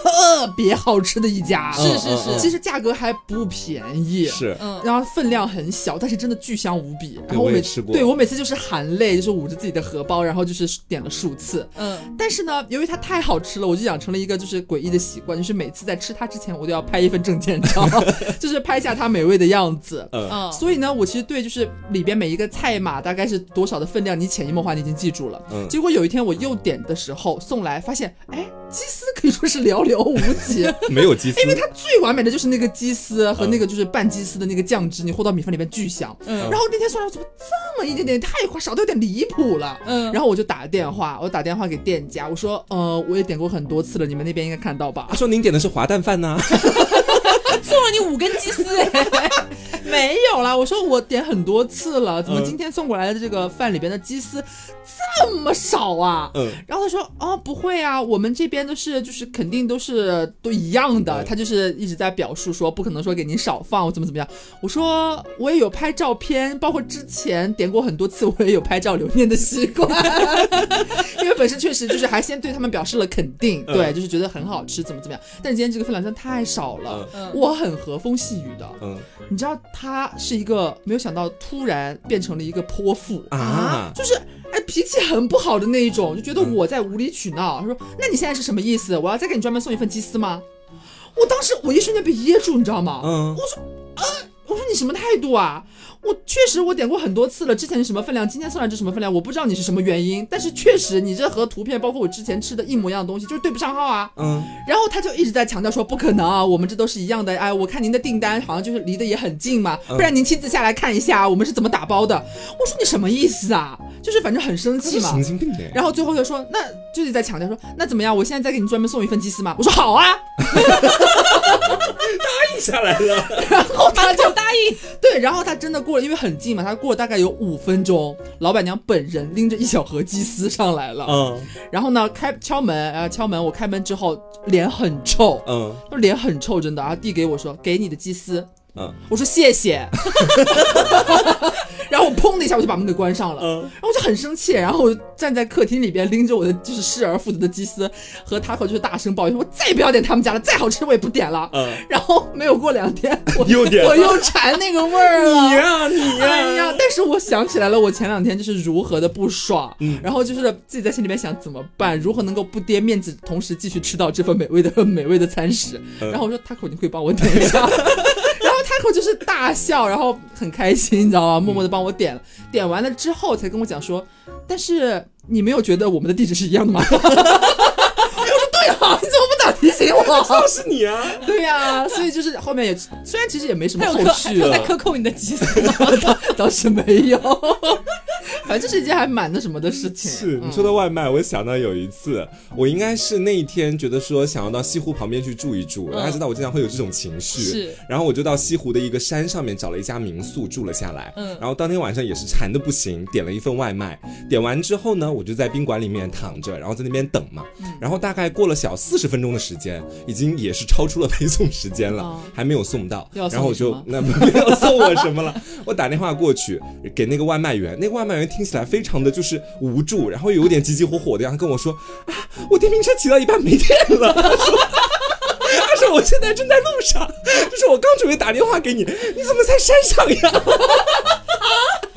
别好吃的一家。是是嗯是其实价格还不便宜。是，嗯，然后分量很小，但是真的巨香无比。然后我也吃过对我每次就是含泪，就是捂着自己的荷包，然后就是点了数次。嗯，但是呢，由于它太好吃了，我就养成了一个就是诡异的习惯，就是每次在吃它之前，我都要拍一份证件照，*laughs* 就是拍下它美味的样子。嗯，哦，所以呢，我其实对就是里边每一个菜码大概是多少的分量，你潜移默化你已经记住了。嗯结果有一天我又点的时候送来，发现哎，鸡丝可以说是寥寥无几。*laughs* 没有鸡丝，因为它最完美的就是那个鸡丝和那个就是拌鸡丝的那个酱汁，你和到米饭里面巨香。嗯然后那天送来怎么这么一点点，太快少的有点离谱了。嗯然后我就打电话，我打电话给店家，我说呃我也点过很多次了，你们那边应该看到吧他？说您点的是滑蛋饭呐、*laughs* 送了你五根鸡丝哎，*laughs* 没有啦，我说我点很多次了，怎么嗯今天送过来的这个饭里边的鸡丝这么少啊？嗯。然后他说哦不会啊，我们这边都是就是肯定都是都一样的，嗯。他就是一直在表述说不可能说给您少放我怎么怎么样。我说我也有拍照片，包括之前点过很多次，我也有拍照留念的习惯，*laughs* 因为本身确实就是还先对他们表示了肯定，嗯。对，就是觉得很好吃怎么怎么样。但是今天这个分量真的太少了，嗯我很和风细雨的。嗯你知道他是一个没有想到突然变成了一个泼妇啊就是哎脾气很不好的那一种，就觉得嗯我在无理取闹。他说：“那你现在是什么意思？我要再给你专门送一份鸡丝吗？”我当时我一瞬间被噎住，你知道吗？嗯我说你什么态度啊？我确实我点过很多次了，之前是什么分量，今天送来这什么分量，我不知道你是什么原因，但是确实你这和图片包括我之前吃的一模一样的东西，就是对不上号啊。嗯然后他就一直在强调说不可能啊，我们这都是一样的。哎，我看您的订单好像就是离得也很近嘛，嗯不然您亲自下来看一下我们是怎么打包的。我说你什么意思啊？就是反正很生气嘛神。经病哎。然后最后就说，那就是在强调说，那怎么样？我现在再给你专门送一份鸡丝吗？我说好啊。*laughs* 答应下来了。*laughs* 然后他就就答应。对，然后他真的过了，因为很近嘛，他过了大概有五分钟，老板娘本人拎着一小盒鸡丝上来了。嗯然后呢，开敲门，呃，敲门，我开门之后脸很臭，嗯就脸很臭，真的然后，递给我说，给你的鸡丝。嗯我说谢谢，*laughs* 然后我砰的一下我就把门给关上了，嗯然后我就很生气，然后我站在客厅里边拎着我的就是失而复得的鸡丝和塔可就是大声抱怨，我再也不要点他们家了，再好吃我也不点了。嗯，然后没有过两天，*laughs* 我又点 *laughs* 我又馋那个味儿了。你呀你呀，哎呀！但是我想起来了，我前两天就是如何的不爽，嗯然后就是自己在心里面想怎么办，如何能够不跌面子，同时继续吃到这份美味的美味的餐食。嗯然后我说 Taco，你可以帮我点一下。然后就是大笑，然后很开心，你知道吗？默默的帮我点了，点完了之后才跟我讲说，但是你没有觉得我们的地址是一样的吗？*laughs* 我说对啊，你怎么不早提醒我？就是你啊。对呀、所以就是后面也虽然其实也没什么后续了他在，克扣你的鸡丝吗？*laughs* 倒是没有，*laughs* 反正这是一件还蛮那什么的事情。是你嗯说的外卖，我想到有一次，我应该是那一天觉得说想要到西湖旁边去住一住，大家知道我经常会有这种情绪，是，然后我就到西湖的一个山上面找了一家民宿住了下来，嗯。然后当天晚上也是馋的不行，点了一份外卖，点完之后呢，我就在宾馆里面躺着，然后在那边等嘛，嗯。然后大概过了小四十分钟的时间，已经也是超出了配送时间了，哦还没有送到，然后我就那 *laughs* 没有送我什么了，我打电话过去给那个外卖员，那个外卖员听起来非常的就是无助，然后有点急急火火的，然后跟我说啊，我电瓶车骑到一半没电了，他 *laughs* 说。他说我现在正在路上，*laughs* 就是我刚准备打电话给你，你怎么在山上呀？*laughs*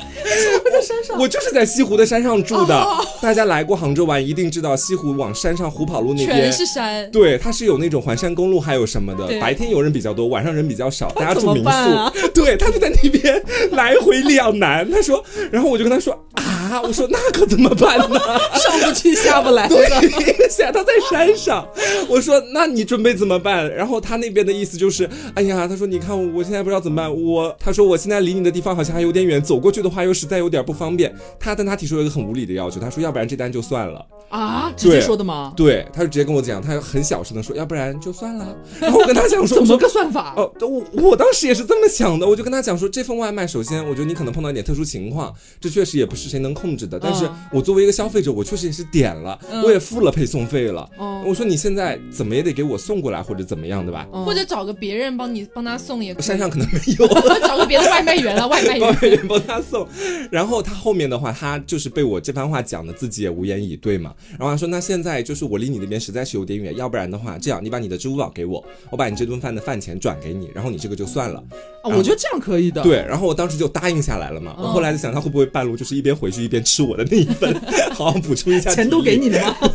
我在山上，我就是在西湖的山上住的。大家来过杭州玩，一定知道西湖往山上虎跑路那边全是山。对，它是有那种环山公路，还有什么的。白天游人比较多，晚上人比较少，大家住民宿。*laughs* 对，他就在那边来回两难。他说，然后我就跟他说啊，我说那可怎么办呢？*laughs* 上不去下不来的。对，现在他在山上。我说那你准备怎么办？然后他那边的意思就是，哎呀，他说你看我现在不知道怎么办。我他说我现在离你的地方好像还有点远，走过去的话又实在有点不方便。他但他提出了一个很无理的要求，他说要不然这单就算了。啊，直接说的吗？对，他就直接跟我讲，他很小声的说，要不然就算了。然后我跟他讲说，*laughs* 怎么个算法？哦，我我当时也是这么想的，我就跟他讲说，这份外卖，首先我觉得你可能碰到一点特殊情况，这确实也不是谁能控制的。但是嗯我作为一个消费者，我确实也是点了，嗯我也付了配送费了。哦我说你现在怎么也得给我送过来，或者怎么样的吧？嗯或者找个别人帮你帮他送也可以，山上可能没有。*laughs* 找个别的外卖员了，外 *laughs* 卖外卖员。员帮他送，然后他后面的话，他就是被我这番话讲的自己也无言以对嘛。然后他说，那现在就是我离你那边实在是有点远，要不然的话，这样你把你的支付宝给我，我把你这顿饭的饭钱转给你，然后你这个就算了。啊，我觉得这样可以的。，对，然后我当时就答应下来了嘛。我后来在想，他会不会半路就是一边回去一边吃我的那一份，*laughs* 好好补充一下钱都给你了吗？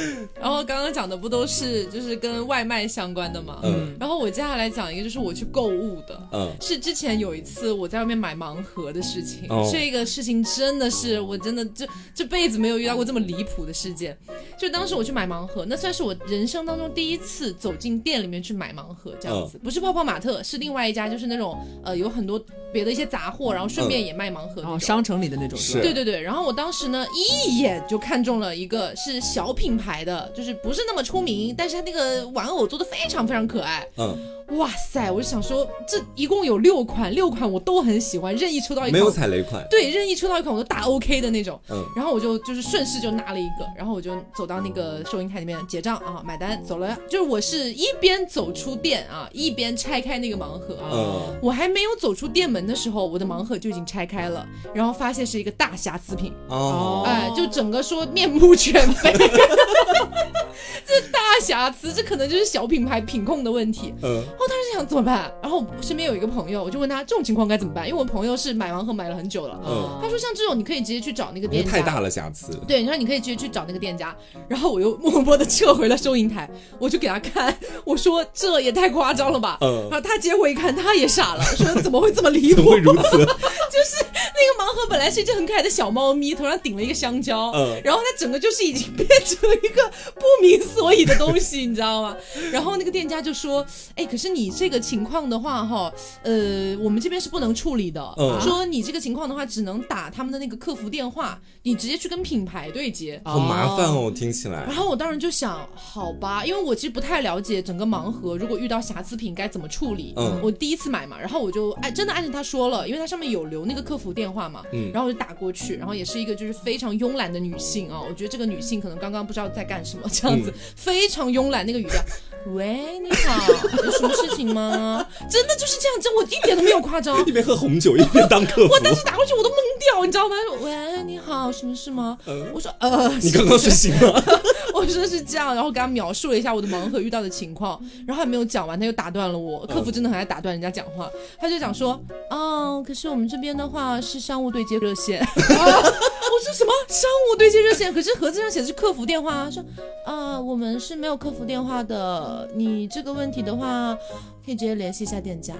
*laughs* 然后刚刚讲的不都是就是跟外卖相关的吗？嗯然后我接下来讲一个就是我去购物的。嗯是之前有一次我在外面买盲盒的事情，哦这个事情真的是我真的这这辈子没有遇到过这么离谱的事件。就当时我去买盲盒，那算是我人生当中第一次走进店里面去买盲盒，这样子，不是泡泡玛特，是另外一家，就是那种呃有很多别的一些杂货，然后顺便也卖盲盒。哦，商城里的那种是对对对，然后我当时呢一眼就看中了一个是小品牌的就是不是那么出名，但是他那个玩偶做的非常非常可爱。嗯，哇塞，我就想说，这一共有六款，六款我都很喜欢，任意抽到一款没有踩雷款。对，任意抽到一款我都大 OK 的那种。嗯，然后我就就是顺势就拿了一个，然后我就走到那个收银台里面结账啊，买单走了。就是我是一边走出店啊，一边拆开那个盲盒啊。嗯，我还没有走出店门的时候，我的盲盒就已经拆开了，然后发现是一个大瑕疵品，哦，哎，就整个说面目全非，*laughs* *laughs* 这大瑕疵，这可能就是小品牌品控的问题。嗯，然后当时想怎么办？然后我身边有一个朋友，我就问他这种情况该怎么办，因为我朋友是买盲盒买了很久了，嗯他说像这种你可以直接去找那个店家，太大了瑕疵。对，你说你可以直接去找那个店家，然后我又默默的撤回了收银台，我就给他看，我说这也太夸张了吧，嗯然后他接过一看，他也傻了，说怎么会这么离谱？怎么会如此？*laughs* 就是那个盲盒本来是一只很可爱的小猫咪，头上顶了一个香蕉，嗯然后它整个就是已经 *laughs* 变成了一个不明所以的东西，你知道吗？然后那个店家就说，哎，可是你这个情况的话，哈，呃，我们这边是不能处理的，嗯说你这个情况的话，只能打他们的那个客服电话，你直接去跟品牌对接。好麻烦哦，听起来然。后我当时就想，好吧，因为我其实不太了解整个盲盒，如果遇到瑕疵品该怎么处理。嗯我第一次买嘛，然后我就按真的按照他说了，因为它上面有留那个客服电话嘛，嗯然后我就打过去，然后也是一个就是非常慵懒的女性啊，我觉得这个女性可能刚刚不知道在干什么，这样子、嗯非常慵懒那个语调。喂，你好，有什么事情吗？*laughs* 真的就是这样，真我一点都没有夸张。*laughs* 一边喝红酒一边当客服我，当时打过去我都懵掉，你知道吗？他说喂，你好，什么事吗？嗯我说呃，你刚刚睡醒了？*laughs* 我说是这样，然后给他描述了一下我的盲盒遇到的情况，然后还没有讲完，他又打断了我。客服真的很爱打断人家讲话，他就讲说，哦，可是我们这边的话是商务对接热线。我说什么商务对接热线？可是盒子上写的是客服电话啊。说啊，我们是没有客服电话的。你这个问题的话，可以直接联系一下店家。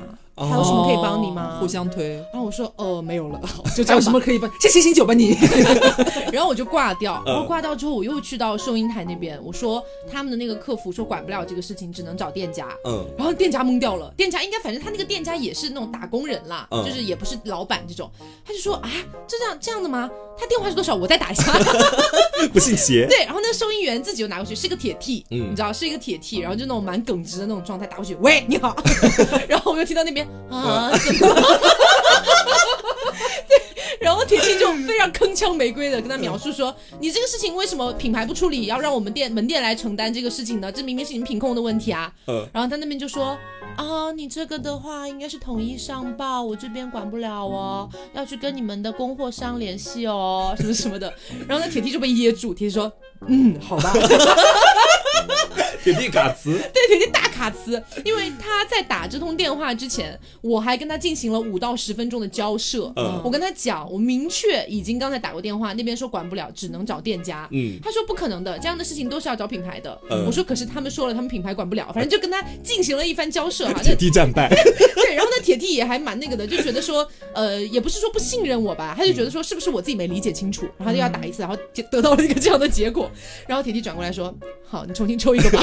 还有什么可以帮你吗？互相推，然后我说呃没有了，*laughs* 就这还有。什么可以帮？先醒醒酒吧你。*laughs* 然后我就挂掉，嗯然后挂掉之后，我又去到收银台那边，我说他们的那个客服说管不了这个事情，只能找店家。嗯然后店家懵掉了，店家应该反正他那个店家也是那种打工人啦，嗯就是也不是老板这种，他就说啊，这样这样的吗？他电话是多少？我再打一下。*laughs* 不信邪。对，然后那个收银员自己又拿过去，是一个铁 T，、嗯你知道是一个铁 T，然后就那种蛮耿直的那种状态打过去，喂，你好，然后我又听到那边啊，怎么了？*laughs* 对，然后铁 T 就非常铿锵玫瑰的跟他描述说，*laughs* 你这个事情为什么品牌不处理，要让我们店门店来承担这个事情呢？这明明是你们品控的问题啊。嗯然后他那边就说啊，你这个的话应该是统一上报，我这边管不了哦，要去跟你们的供货商联系哦，什么什么的。*laughs* 然后那铁梯就被噎住，铁梯说，嗯，好吧。铁梯嘎词。对，铁 T 大卡兹，因为他在打这通电话之前，我还跟他进行了五到十分钟的交涉。嗯我跟他讲，我明确已经刚才打过电话，那边说管不了，只能找店家。嗯他说不可能的，这样的事情都是要找品牌的。嗯我说可是他们说了，他们品牌管不了，反正就跟他进行了一番交涉哈。那 *laughs* 铁地战败。*laughs* 对，然后那铁 T 也还蛮那个的，就觉得说，呃，也不是说不信任我吧，他就觉得说是不是我自己没理解清楚，然后就要打一次，然后就得到了一个这样的结果。然后铁 T 转过来说，好，你重新抽一个吧。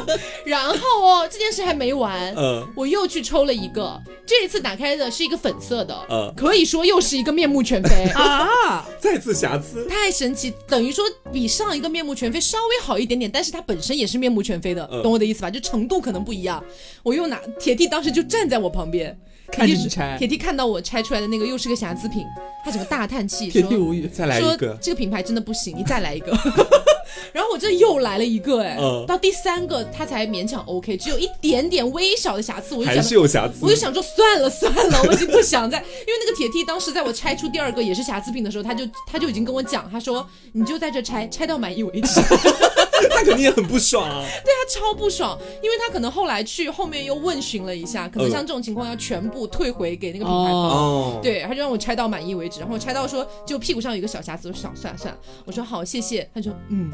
*laughs* 然后哦，这件事还没完，嗯我又去抽了一个，这一次打开的是一个粉色的，嗯可以说又是一个面目全非。*laughs* 啊，再次瑕疵。太神奇，等于说比上一个面目全非稍微好一点点，但是它本身也是面目全非的，嗯懂我的意思吧？就程度可能不一样。我又拿铁弟当时就站在我旁边，看铁弟你拆铁弟看到我拆出来的那个又是个瑕疵品，他整个大叹气说铁弟无语。再来一说个。这个品牌真的不行，你再来一个。*laughs* *laughs* 然后我这又来了一个，哎、嗯到第三个他才勉强 OK，只有一点点微小的瑕疵，我就还想是有瑕疵。我就想说算了算了，*laughs* 我已经不想再，因为那个铁梯当时在我拆出第二个也是瑕疵品的时候，他就他就已经跟我讲，他说你就在这拆，拆到满意为止。*laughs* *laughs* 他肯定也很不爽啊。对他超不爽，因为他可能后来去后面又问询了一下，可能嗯像这种情况要全部退回给那个品牌方。哦，对，他就让我拆到满意为止，然后我拆到说就屁股上有一个小瑕疵，我想算了算了，我说好谢谢，他就嗯，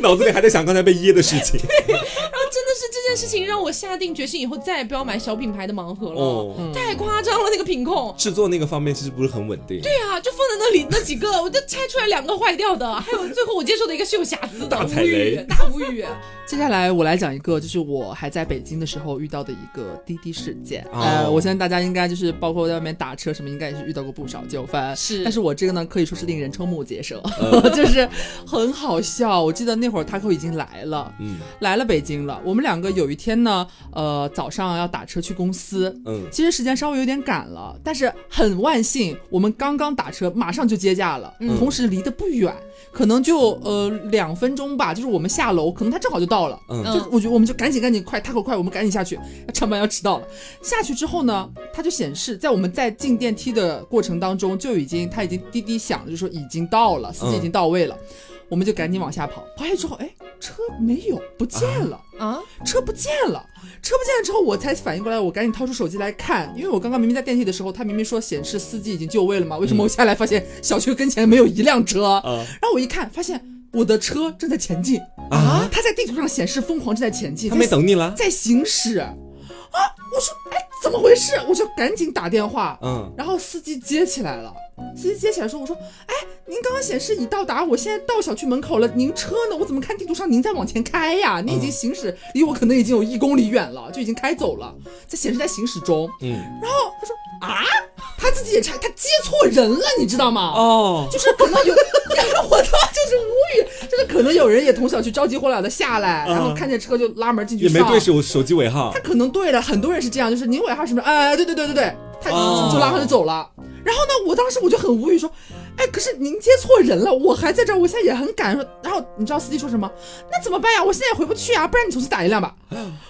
脑子里还在想刚才被噎的事情。真的是这件事事情让我下定决心以后再也不要买小品牌的盲盒了，哦，太夸张了那个品控。制作那个方面其实不是很稳定。对啊，就放在那里那几个，*laughs* 我就拆出来两个坏掉的，还有最后我接受的一个是有瑕疵的，大踩无语雷，大无语。接下来我来讲一个，就是我还在北京的时候遇到的一个滴滴事件。哦呃，我相信大家应该就是包括在外面打车什么，应该也是遇到过不少纠纷。是但是我这个呢，可以说是令人瞠目结舌，嗯 *laughs* 就是很好笑。我记得那会儿 Taco 已经来了，嗯来了北京了。我们两个有一天呢，呃，早上要打车去公司，嗯其实时间稍微有点赶了，但是很万幸，我们刚刚打车，马上就接驾了，嗯同时离得不远，可能就呃两分钟吧，就是我们下楼，可能他正好就到了。嗯就我觉得我们就赶紧赶紧快，他可快，我们赶紧下去，*laughs* 上班要迟到了。下去之后呢，它就显示在我们在进电梯的过程当中就已经，它已经滴滴响了，就说已经到了，司机已经到位了。我们就赶紧往下跑，跑下去之后，哎，车没有，不见了。啊，车不见了，车不见了之后，我才反应过来，我赶紧掏出手机来看，因为我刚刚明明在电梯的时候，他明明说显示司机已经就位了嘛，为什么我下来发现小区跟前没有一辆车？啊然后我一看，发现我的车正在前进啊，它在地图上显示疯狂正在前进，他没等你了。在行驶啊！我说，哎，怎么回事？我就赶紧打电话，嗯然后司机接起来了。司机接起来说：“我说，哎，您刚刚显示已到达，我现在到小区门口了，您车呢？我怎么看地图上您在往前开呀？您已经行驶离我可能已经有一公里远了，就已经开走了，在显示在行驶中。嗯然后他说啊，他自己也差，他接错人了，你知道吗？哦，就是可能有，我他妈就是无语，就是可能有人也从小区着急火燎的下来，然后看见车就拉门进去上，也没对手手机尾号他。可能对了，很多人是这样，就是您尾号什么？哎，对对对对对，他就、拉上就走了。然后呢，我当时我就很无语，说，哎，可是您接错人了，我还在这儿，我现在也很赶。说，然后你知道司机说什么？那怎么办呀？我现在也回不去啊，不然你重新打一辆吧。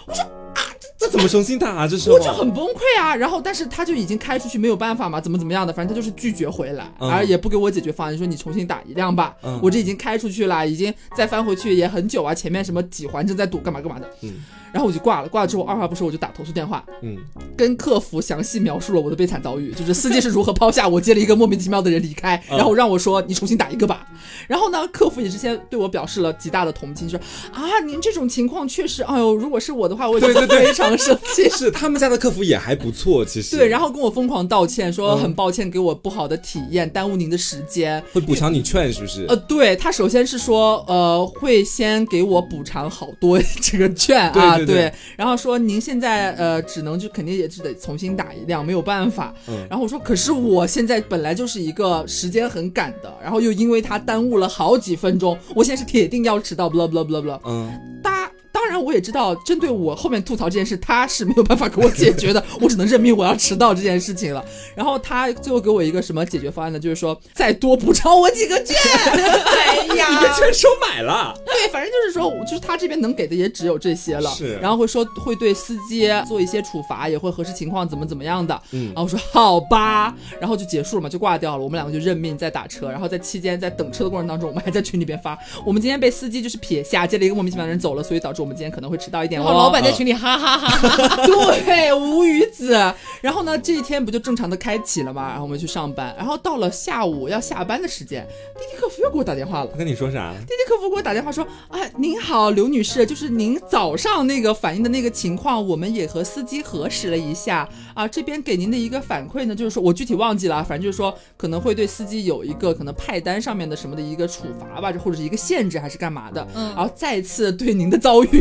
我说啊这怎么重新打啊？这是我就很崩溃啊。然后，但是他就已经开出去，没有办法嘛，怎么怎么样的，反正他就是拒绝回来，嗯而也不给我解决方案，说你重新打一辆吧。嗯我这已经开出去了，已经再翻回去也很久啊，前面什么几环正在堵，干嘛干嘛的。嗯然后我就挂了，挂了之后二话不说我就打投诉电话，嗯跟客服详细描述了我的悲惨遭遇，就是司机是如何抛下我接了一个莫名其妙的人离开，嗯然后让我说你重新打一个吧。然后呢，客服也是先对我表示了极大的同情，说啊您这种情况确实，哎呦，如果是我的话，我也对对对非常生气。*laughs* 是他们家的客服也还不错，其实对，然后跟我疯狂道歉，说嗯很抱歉给我不好的体验，耽误您的时间。会补偿你券是不是？呃，对他首先是说，呃，会先给我补偿好多 *laughs* 这个券啊，对对对然后说您现在呃只能就肯定也是得重新打一辆，没有办法。嗯然后我说，可是我现在本来就是一个时间很赶的，然后又因为他耽误了好几分钟，我现在是铁定要迟到，blah blah blah blah。嗯当当然，我也知道，针对我后面吐槽这件事，他是没有办法给我解决的，*laughs* 我只能认命我要迟到这件事情了。然后他最后给我一个什么解决方案呢？就是说再多补偿我几个券。*laughs* 哎呀你券收买了。对，反正就是说，就是他这边能给的也只有这些了。是然后会说会对司机做一些处罚，也会核实情况怎么怎么样的。嗯然后我说好吧，然后就结束了嘛，就挂掉了。我们两个就认命在打车，然后在期间在等车的过程当中，我们还在群里边发，我们今天被司机就是撇下，接了一个莫名其妙的人走了，所以导致我们今天可能会迟到一点哦。然后老板在群里哈哈哈哈，*laughs* 对，无语子。然后呢，这一天不就正常的开启了嘛？然后我们去上班，然后到了下午要下班的时间，滴滴客服又给我打电话了。他跟你说啥？滴滴客服给我打电话说啊，您好，刘女士，就是您早上那个反映的那个情况，我们也和司机核实了一下啊，这边给您的一个反馈呢，就是说我具体忘记了，反正就是说可能会对司机有一个可能派单上面的什么的一个处罚吧，或者是一个限制还是干嘛的，嗯然后再次对您的遭遇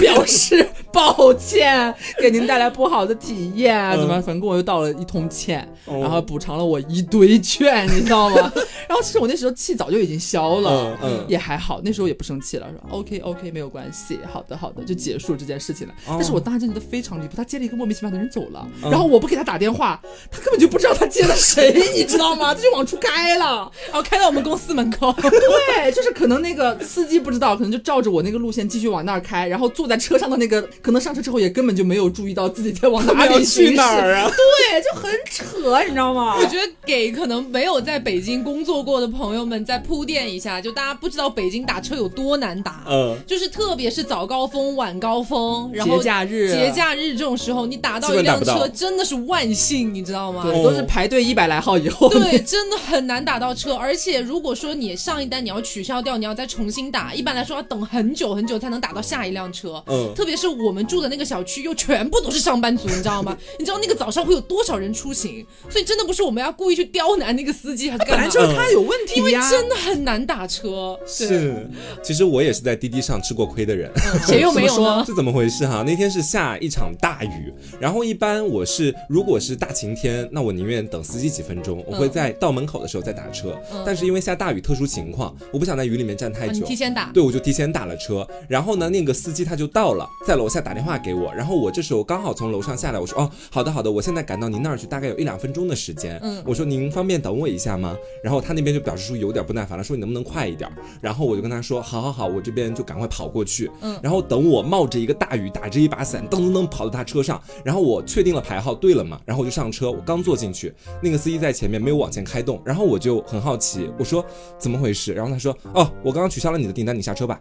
表示抱歉，给您带来不好的体验啊，怎么，嗯反正跟我又道了一通歉，哦然后补偿了我一堆券，你知道吗？*laughs* 然后其实我那时候气早就已经消了，嗯嗯也还好，那时候也不生气了，说 OK OK 没有关系，好的好的，就结束这件事情了。哦但是我当时真的觉得非常离谱，他接了一个莫名其妙的人走了，嗯然后我不给他打电话，他根本就不知道他接了谁，你知道吗？他就往出开了。然后开到我们公司门口，*laughs* 对，就是可能那个司机不知道，可能就照着我那个路线继续往那儿开，然后坐在车上的那个，可能上车之后也根本就没有注意到自己在往哪里去哪儿啊？*laughs* *laughs* 对，就很扯，你知道吗？我觉得给可能没有在北京工作过的朋友们再铺垫一下，就大家不知道北京打车有多难打。嗯，就是特别是早高峰、晚高峰，然后节假日节假日这种时候，你打到一辆车真的是万幸，你知道吗？都是排队一百来号以后。对，*laughs* 真的很难打到车，而且如果说你上一单你要取消掉，你要再重新打，一般来说要等很久很久才能打到下一辆车。嗯特别是我们住的那个小区又全部都是上班族，你知道吗？*laughs* 你知道那个早上会有多少人出行？所以真的不是我们要故意去刁难那个司机，还是干嘛本来？就是他有问题因为。真的很难打车，是，其实我也是在滴滴上吃过亏的人。谁又没有呢？*laughs* 是怎么回事哈？那天是下一场大雨，然后一般我是如果是大晴天，那我宁愿等司机几分钟，我会在到门口的时候再打车。嗯但是因为下大雨特殊情况，我不想在雨里面站太久。提前打，对，我就提前打了车，然后呢，那个司机他就到了，在楼下打电话给我，然后我这时候刚好从楼上下来，我说哦，好的好的，我现在赶到您那儿去，大概有一两分钟的时间，嗯我说您方便等我一下吗？然后他那边就表示出有点不耐烦了，说你能不能快一点？然后我就跟他说，好好好，我这边就赶快跑过去，嗯然后等我冒着一个大雨，打着一把伞，噔噔噔跑到他车上，然后我确定了牌号对了嘛，然后我就上车，我刚坐进去，那个司机在前面没有往前开动，然后我就很好奇，我说怎么回事？然后他说，哦，我刚刚取消了你的订单，你下车吧。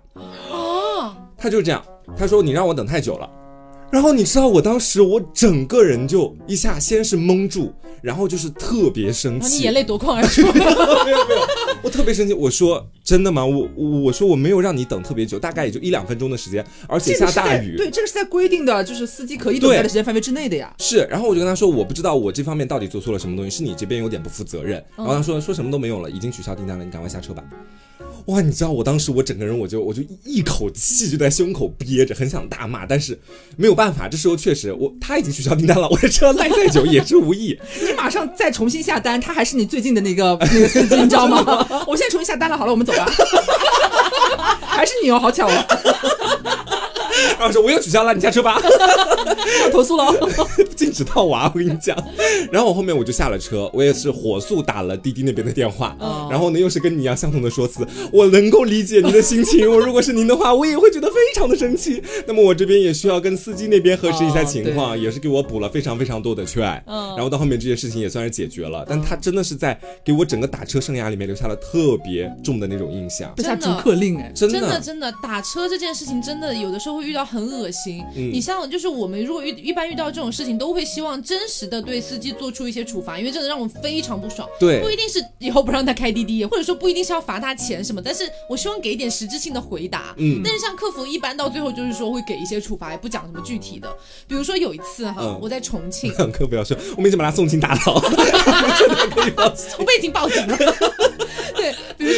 哦，他就这样，他说你让我等太久了。然后你知道我当时我整个人就一下先是蒙住，然后就是特别生气你眼，泪夺眶而出，没 *laughs* 有没有，我特别生气。我说真的吗？我我我说我没有让你等特别久，大概也就一两分钟的时间，而且下大雨。对，这个是在规定的，就是司机可以等待的时间范围之内的呀。是，然后我就跟他说，我不知道我这方面到底做错了什么东西，是你这边有点不负责任。然后他说说什么都没有了，已经取消订单了，你赶快下车吧。哇，你知道我当时我整个人我就我就一口气就在胸口憋着，很想大骂，但是没有办法，这时候确实我他已经取消订单了，我的车赖再久也是无益。*laughs* 你马上再重新下单，他还是你最近的那个那个司机，你知道吗？我现在重新下单了，好了，我们走吧。*laughs* 还是你哦，好巧哦，然后说我又取消了，你下车吧。*laughs* 要投诉了。*laughs* 禁止套娃，我跟你讲。然后我后面我就下了车，我也是火速打了滴滴那边的电话，哦然后呢又是跟你一样相同的说辞，我能够理解您的心情，我如果是您的话，我也会觉得非常的生气。那么我这边也需要跟司机那边核实一下情况，也是给我补了非常非常多的券。嗯然后到后面这件事情也算是解决了，但他真的是在给我整个打车生涯里面留下了特别重的那种印象，被下逐客令哎，真真的真的打车这件事情，真的有的时候会遇到很恶心。嗯你像就是我们如果遇一般遇到这种事情，都会希望真实的对司机做出一些处罚，因为真的让我非常不爽。对不一定是以后不让他开滴滴，或者说不一定是要罚他钱什么，但是我希望给一点实质性的回答。嗯但是像客服一般到最后就是说会给一些处罚，也不讲什么具体的。比如说有一次哈，嗯我在重庆，*laughs* 让客服要说，我们已经把他送进大牢。*laughs* 我们已经报警了。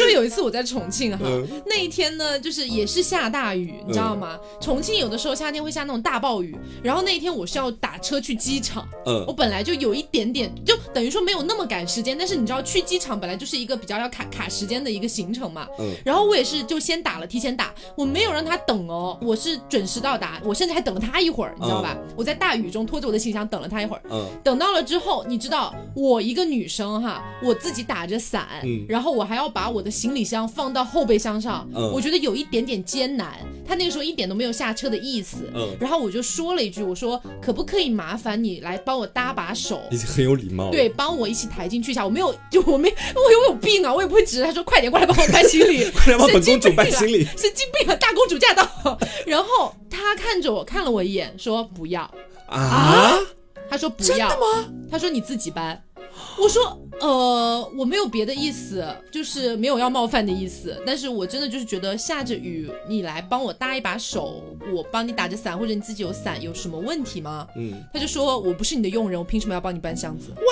对，比如说有一次我在重庆哈，嗯。那一天呢，就是也是下大雨，你知道吗？重庆有的时候夏天会下那种大暴雨，然后那一天我是要打车去机场，嗯。我嗯本来就有一点点，就等于说没有那么赶时间，但是你知道去机场本来就是一个比较要卡卡时间的一个行程嘛，嗯。然后我也是就先打了，提前打，我没有让他等哦，我是准时到达，我甚至还等了他一会儿，你知道吧？我在大雨中拖着我的行李箱等了他一会儿，嗯。等到了之后，你知道我一个女生哈，我自己打着伞，嗯。然后我还要把我的行李箱放到后备箱上，嗯我觉得有一点点艰难。他那个时候一点都没有下车的意思，嗯然后我就说了一句，我说可不可以麻烦你来帮我搭把手？已经很有礼貌了。对，帮我一起抬进去一下。我没有，*laughs* 就我没，我有有病啊！我也不会指着他说快点过来帮我搬行李，*laughs* 快来帮本公主搬行李。神经病啊！大公主驾到。*laughs* 然后他看着我，看了我一眼，说不要。啊？他说不要，吗？他说你自己搬。我说呃，我没有别的意思，就是没有要冒犯的意思，但是我真的就是觉得下着雨，你来帮我搭一把手，我帮你打着伞，或者你自己有伞，有什么问题吗？嗯，他就说我不是你的佣人，我凭什么要帮你搬箱子？我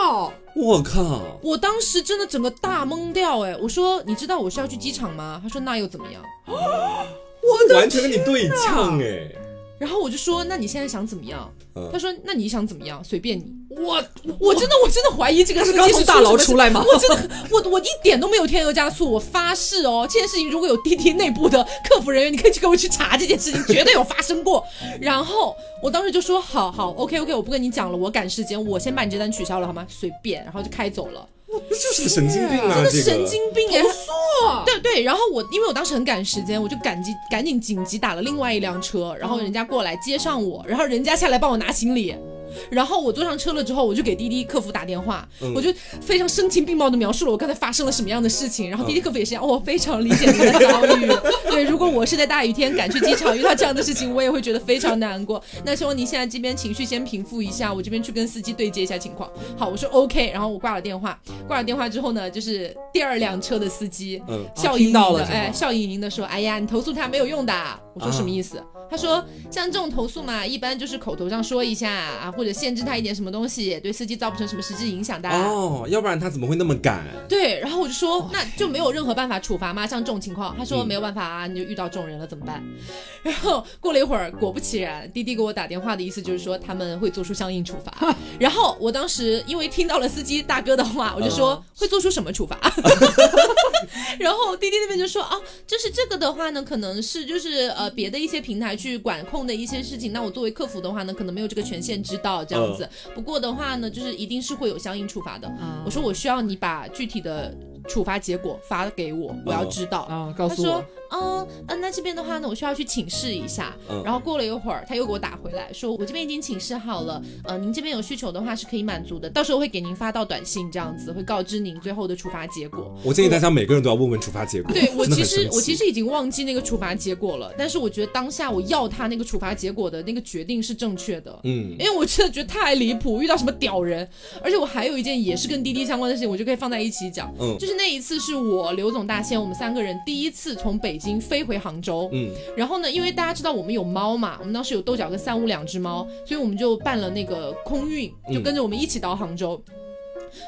靠！我靠！我当时真的整个大懵掉哎！我说你知道我是要去机场吗？他说那又怎么样？啊，我完全跟你对呛哎。然后我就说那你现在想怎么样？嗯他说那你想怎么样？随便你。我我真的我真的怀疑这个他司机是是刚从大牢出来吗？我真的，我我一点都没有添油加醋，我发誓哦，这件事情如果有滴滴内部的客服人员，你可以去给我去查这件事情，绝对有发生过。然后我当时就说，好好，OK OK，我不跟你讲了，我赶时间，我先把你这单取消了好吗？随便，然后就开走了，这就是个神经病啊！真的神经病哎、投诉啊！对对，然后我因为我当时很赶时间，我就赶紧赶紧紧急打了另外一辆车，然后人家过来接上我，然后人家下来帮我拿行李。然后我坐上车了之后，我就给滴滴客服打电话，嗯我就非常声情并茂的描述了我刚才发生了什么样的事情。然后滴滴客服也是一样，哦我非常理解你的遭遇。*laughs* 对，如果我是在大雨天赶去机场遇到这样的事情，我也会觉得非常难过。那希望您现在这边情绪先平复一下，我这边去跟司机对接一下情况。好，我说 OK，然后我挂了电话。挂了电话之后呢，就是第二辆车的司机，嗯笑盈盈的，哎，笑盈盈的说：“哎呀，你投诉他没有用的。”我说啊什么意思？他说像这种投诉嘛，一般就是口头上说一下啊，或者限制他一点什么东西，对司机造不成什么实质影响的。哦，要不然他怎么会那么赶？对，然后我就说那就没有任何办法处罚吗？像这种情况，他说嗯没有办法啊，你就遇到这种人了怎么办？*laughs* 然后过了一会儿，果不其然，滴滴给我打电话的意思就是说他们会做出相应处罚。*laughs* 然后我当时因为听到了司机大哥的话，我就说会做出什么处罚？*laughs* 然后滴滴那边就说啊，就是这个的话呢，可能是就是呃别的一些平台去管控的一些事情，那我作为客服的话呢，可能没有这个权限知道这样子。不过的话呢，就是一定是会有相应处罚的。嗯我说我需要你把具体的处罚结果发给我，我要知道。啊，告他说诉我，：“嗯嗯，那这边的话呢，我需要去请示一下。嗯然后过了一会儿，他又给我打回来说，我这边已经请示好了，呃，您这边有需求的话是可以满足的，到时候会给您发到短信，这样子会告知您最后的处罚结果。我建议大家每个人都要问问处罚结果。对我其实我其实已经忘记那个处罚结果了，但是我觉得当下我要他那个处罚结果的那个决定是正确的。嗯因为我真的觉得太离谱，遇到什么屌人，而且我还有一件也是跟滴滴相关的事情，我就可以放在一起讲。嗯就是那一次是我刘总大仙我们三个人第一次从北京飞回杭州，嗯然后呢，因为大家知道我们有猫嘛，我们当时有豆角跟三五两只猫，所以我们就办了那个空运，就跟着我们一起到杭州。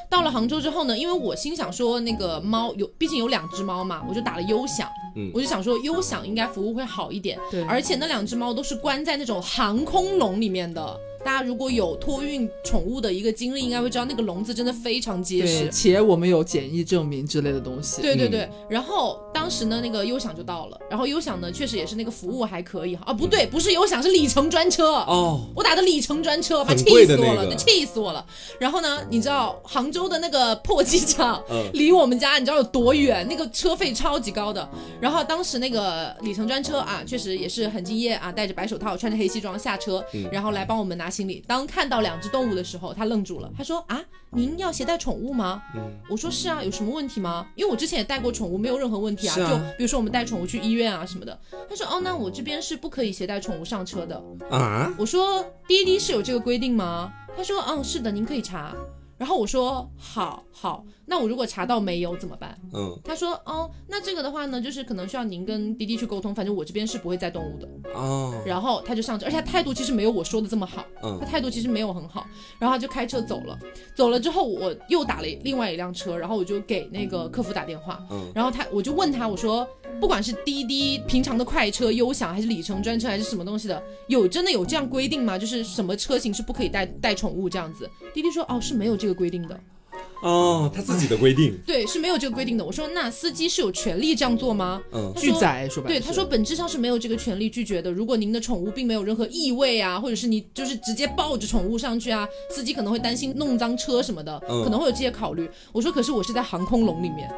到了杭州之后呢，因为我心想说那个猫有，毕竟有两只猫嘛，我就打了优享，嗯我就想说优享应该服务会好一点，对而且那两只猫都是关在那种航空笼里面的。大家如果有托运宠物的一个经历，应该会知道那个笼子真的非常结实对，。且我们有检疫证明之类的东西。嗯对对对，然后当时呢，那个优享就到了，然后优享呢确实也是那个服务还可以哈，啊不对，不是优享，是里程专车。哦，我打的里程专车，把气死我了，对气死我了。然后呢，你知道杭州的那个破机场嗯 *laughs* 离我们家你知道有多远？那个车费超级高的。然后当时那个里程专车啊，确实也是很敬业啊，戴着白手套，穿着黑西装下车，嗯然后来帮我们拿行李。当看到两只动物的时候，他愣住了，他说啊，您要携带宠物吗？嗯我说是啊，有什么问题吗？因为我之前也带过宠物，没有任何问题啊。啊就比如说我们带宠物去医院啊什么的。他说哦，那我这边是不可以携带宠物上车的。啊，我说滴滴是有这个规定吗？他说嗯是的，您可以查。然后我说好好，那我如果查到没有怎么办？嗯他说哦，那这个的话呢，就是可能需要您跟滴滴去沟通，反正我这边是不会载动物的。哦，然后他就上车，而且他态度其实没有我说的这么好，嗯他态度其实没有很好，然后他就开车走了。走了之后，我又打了另外一辆车，然后我就给那个客服打电话，嗯然后他我就问他，我说不管是滴滴平常的快车、优享，还是里程专车，还是什么东西的，有真的有这样规定吗？就是什么车型是不可以带带宠物这样子？滴滴说哦是没有这个规定的，哦，他自己的规定，*laughs* 对，是没有这个规定的。我说那司机是有权利这样做吗？嗯拒载说白了对，他说本质上是没有这个权利拒绝的。如果您的宠物并没有任何异味啊，或者是你就是直接抱着宠物上去啊，司机可能会担心弄脏车什么的，嗯可能会有这些考虑。我说可是我是在航空笼里面。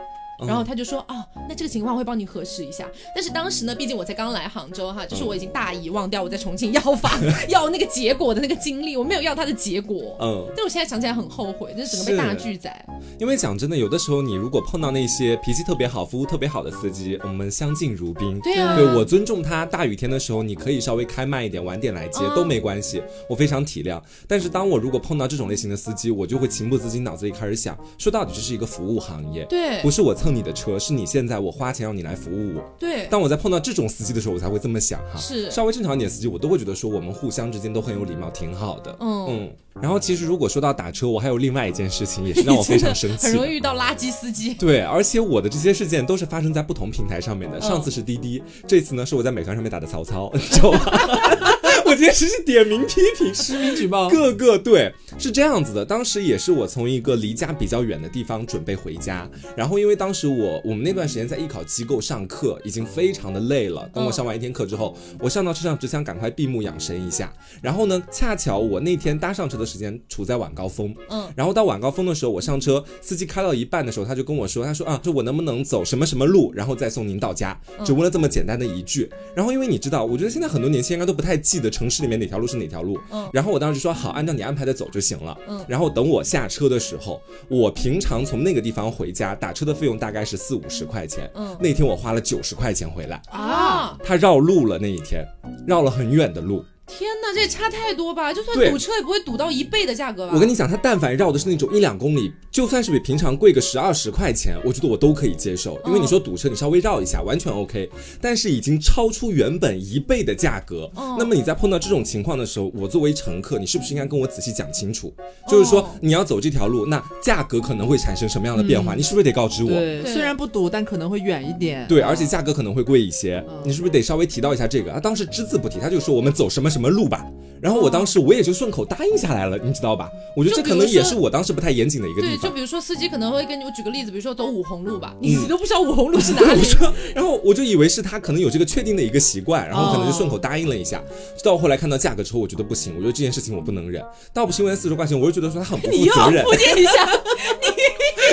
嗯然后他就说哦，那这个情况会帮你核实一下。但是当时呢，毕竟我才刚来杭州哈，就是我已经大遗忘掉我在重庆要法 *laughs* 要那个结果的那个经历，我没有要他的结果。嗯，但我现在想起来很后悔，就是整个被大拒载。因为讲真的，有的时候你如果碰到那些脾气特别好、服务特别好的司机，我们相敬如宾。对啊，对我尊重他，大雨天的时候你可以稍微开慢一点，晚点来接、嗯都没关系，我非常体谅。但是当我如果碰到这种类型的司机，我就会情不自禁脑子里开始想，说到底这是一个服务行业，对不是我蹭你的车，是你现在我花钱让你来服务我。对当我在碰到这种司机的时候，我才会这么想哈。是稍微正常一点司机，我都会觉得说我们互相之间都很有礼貌，挺好的。嗯嗯。然后其实如果说到打车，我还有另外一件事情也是让我非常生气的。很 *laughs* 容易遇到垃圾司机。*laughs* 对，而且我的这些事件都是发生在不同平台上面的。上次是滴滴，这次呢是我在美团上面打的曹操，你知道吗？*laughs* 我今天实是点名批评，实名举报。*laughs* 各个对是这样子的，当时也是我从一个离家比较远的地方准备回家，然后因为当时我我们那段时间在艺考机构上课，已经非常的累了。等我上完一天课之后，我上到车上只想赶快闭目养神一下。然后呢，恰巧我那天搭上车的时间处在晚高峰，嗯，然后到晚高峰的时候，我上车，司机开到一半的时候，他就跟我说，他说啊，说我能不能走什么什么路，然后再送您到家，只问了这么简单的一句。然后因为你知道，我觉得现在很多年轻人应该都不太记得城市里面哪条路是哪条路，嗯。然后我当时就说好，按照你安排的走就行了，嗯。然后等我下车的时候，我平常从那个地方回家打车的费用大概是四五十块钱，嗯。那天我花了九十块钱回来。啊，他绕路了那一天，绕了很远的路，天哪，这也差太多吧？就算堵车也不会堵到一倍的价格吧？我跟你讲，它但凡绕的是那种一两公里，就算是比平常贵个十二十块钱，我觉得我都可以接受。因为你说堵车，你稍微绕一下完全 OK，但是已经超出原本一倍的价格。哦那么你在碰到这种情况的时候，我作为乘客，你是不是应该跟我仔细讲清楚？就是说哦你要走这条路，那价格可能会产生什么样的变化？你是不是得告知我？对，虽然不堵，但可能会远一点。对，而且价格可能会贵一些，嗯你是不是得稍微提到一下这个？啊，当时只字不提，他就说我们走什么什么路吧。然后我当时我也就顺口答应下来了，你知道吧？我觉得这可能也是我当时不太严谨的一个地对，就。比如说司机可能会跟你，我举个例子，比如说走五红路吧，嗯你你都不知道五红路是哪里 *laughs* 然后我就以为是他可能有这个确定的一个习惯，然后可能就顺口答应了一下。直到后来看到价格之后，我觉得不行，我觉得这件事情我不能忍。倒不是因为四十块钱，我就觉得说他很不负责任。铺垫一下，*laughs*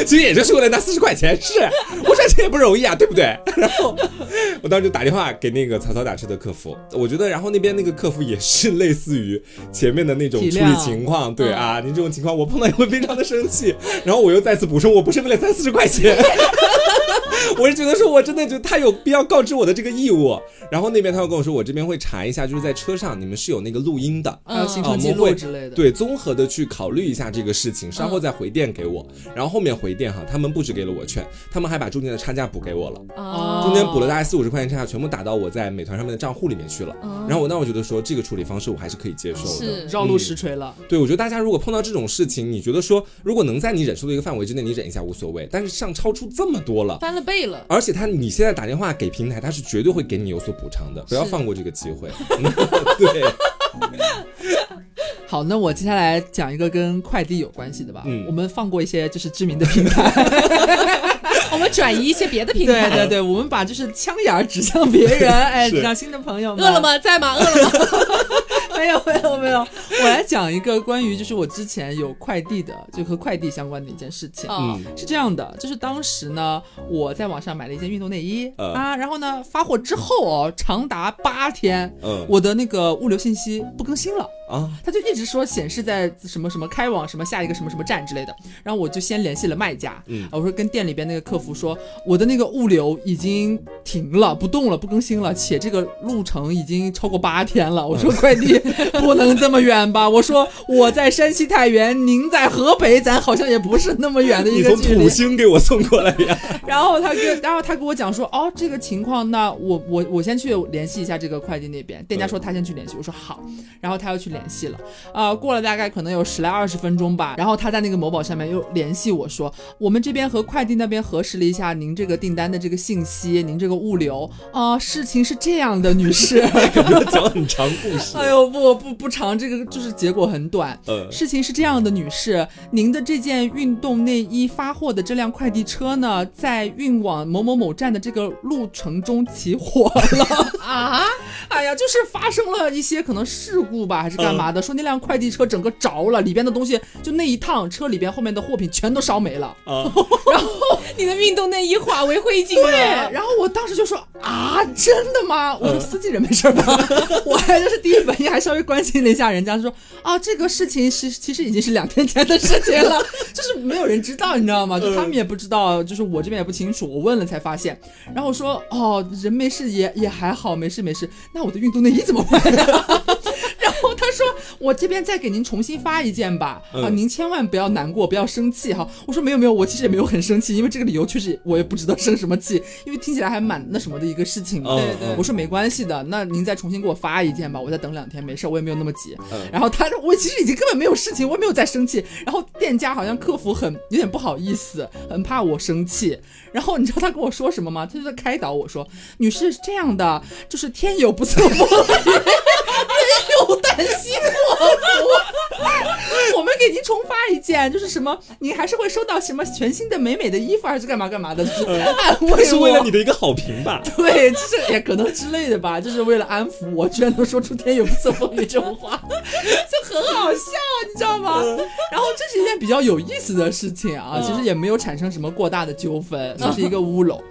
其实也就是为了那四十块钱，是我赚钱也不容易啊，对不对？*laughs* 然后我当时就打电话给那个草草打车的客服，我觉得，然后那边那个客服也是 *laughs* 类似于前面的那种处理情况，对啊，你这种情况我碰到也会非常的生气。然后我又再次补充，我不是为了三四十块钱。*laughs* *laughs* 我是觉得说，我真的觉得他有必要告知我的这个义务。然后那边他又跟我说，我这边会查一下，就是在车上你们是有那个录音的，还有行啊程记录之类的。对，综合的去考虑一下这个事情，稍后再回电给我。然后后面回电哈，他们不止给了我券，他们还把中间的差价补给我了，啊中间补了大概四五十块钱差价，全部打到我在美团上面的账户里面去了。嗯然后我那我觉得说这个处理方式我还是可以接受的。是绕路实锤了。对，我觉得大家如果碰到这种事情，你觉得说如果能在你忍受的一个范围之内，你忍一下无所谓，但是像超出这么多了。翻了倍了。而且他，你现在打电话给平台，他是绝对会给你有所补偿的，不要放过这个机会。*laughs* 对，*laughs* 好，那我接下来讲一个跟快递有关系的吧。嗯我们放过一些就是知名的平台，*laughs* 我们转移一些别的平台。对对对，我们把就是枪眼指向别人，哎，是指向新的朋友们。饿了？吗？在吗？饿了吗？没有没有没有，我来讲一个关于就是我之前有快递的，就和快递相关的一件事情。哦，嗯是这样的，就是当时呢，我在网上买了一件运动内衣、呃啊，然后呢发货之后哦，长达八天，嗯我的那个物流信息不更新了。啊，他就一直说显示在什么什么开往什么下一个什么什么站之类的，然后我就先联系了卖家，嗯。我说跟店里边那个客服说，我的那个物流已经停了，不动了，不更新了，且这个路程已经超过八天了，*laughs* 我说快递不能这么远吧，我说我在山西太原，您在河北，咱好像也不是那么远的一你从个距离。土，星给我送过来呀？*laughs* 然后他跟，然后他跟我讲说，哦，这个情况，那我我我先去联系一下这个快递那边。店家说他先去联系，我说好，然后他要去联系了，啊、过了大概可能有十来二十分钟吧，然后他在那个某宝上面又联系我说，我们这边和快递那边核实了一下您这个订单的这个信息，您这个物流啊、事情是这样的，女士。*laughs* 讲很长故事。*laughs* 哎呦，不不不长，这个就是结果很短。呃，事情是这样的，女士，您的这件运动内衣发货的这辆快递车呢，在运往某某某站的这个路程中起火了。啊，*laughs* 哎呀，就是发生了一些可能事故吧，还是干嘛的？说那辆快递车整个着了，里边的东西就那一趟车里边后面的货品全都烧没了。啊，*laughs* 你的运动内衣化为灰烬对，然后我当时就说啊，真的吗？我说司机人没事吧？*laughs* 我还就是第一反应还稍微关心了一下人家，说啊，这个事情是其实已经是两天前的事情了，*laughs* 就是没有人知道，你知道吗？就他们也不知道，就是我这边也不清楚，我问了才发现。然后我说哦，人没事也也还好，没事没事。那我的运动内衣怎么办呀？然后他说我这边再给您重新发一件吧，啊，嗯您千万不要难过，不要生气哈。我说没有没有，我其实也没有很生气，因为这个理由确实我也不知道生什么气，因为听起来还蛮那什么的一个事情对对我说没关系的，那您再重新给我发一件吧，我再等两天，没事，我也没有那么急。嗯然后他说我其实已经根本没有事情，我也没有在生气。然后店家好像客服很有点不好意思，很怕我生气。然后你知道他跟我说什么吗？他就在开导我说：“女士是这样的，就是天有不测风云，*laughs* *laughs* 人有旦夕祸福。我们给您重发一件，就是什么，您还是会收到什么全新的美美的衣服，还是干嘛干嘛的，就是安慰我。是为了你的一个好评吧？*laughs* 对，就是也可能之类的吧，就是为了安抚我，居然能说出“天有不测风云”这种话，就很好笑，你知道吗？然后这是一件比较有意思的事情啊，其实也没有产生什么过大的纠纷，算是一个乌龙。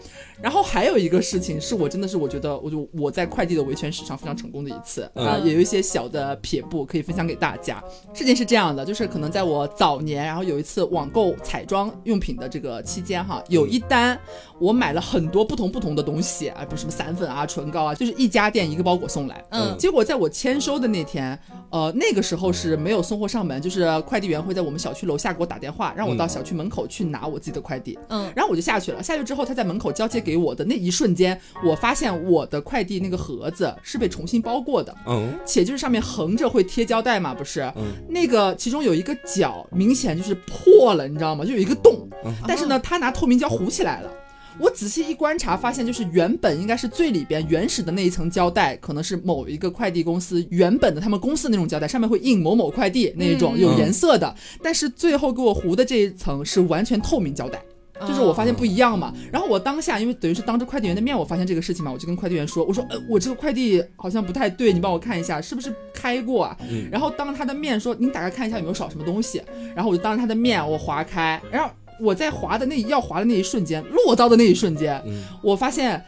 然后还有一个事情是我真的是我觉得，我就我在快递的维权史上非常成功的一次啊、嗯也有一些小的撇步可以分享给大家。事情是这样的，就是可能在我早年，然后有一次网购彩妆用品的这个期间哈，有一单我买了很多不同不同的东西，啊，不是什么散粉啊、唇膏啊，就是一家店一个包裹送来。嗯结果在我签收的那天，呃，那个时候是没有送货上门，就是快递员会在我们小区楼下给我打电话，让我到小区门口去拿我自己的快递。嗯然后我就下去了。下去之后，他在门口交接给我的那一瞬间，我发现我的快递那个盒子是被重新包过的，嗯且就是上面横着会贴胶带嘛，不是？嗯那个其中有一个角明显就是破了，你知道吗？就有一个洞，嗯但是呢，他拿透明胶糊起来了。我仔细一观察，发现就是原本应该是最里边原始的那一层胶带，可能是某一个快递公司原本的他们公司那种胶带，上面会印某某快递那一种嗯。有颜色的，但是最后给我糊的这一层是完全透明胶带。就是我发现不一样嘛，然后我当下因为等于是当着快递员的面，我发现这个事情嘛，我就跟快递员说，我说呃我这个快递好像不太对，你帮我看一下是不是开过啊？嗯。然后当着他的面说，你打开看一下有没有少什么东西，然后我就当着他的面我划开，然后我在划的那要划的那一瞬间，落到的那一瞬间，嗯我发现。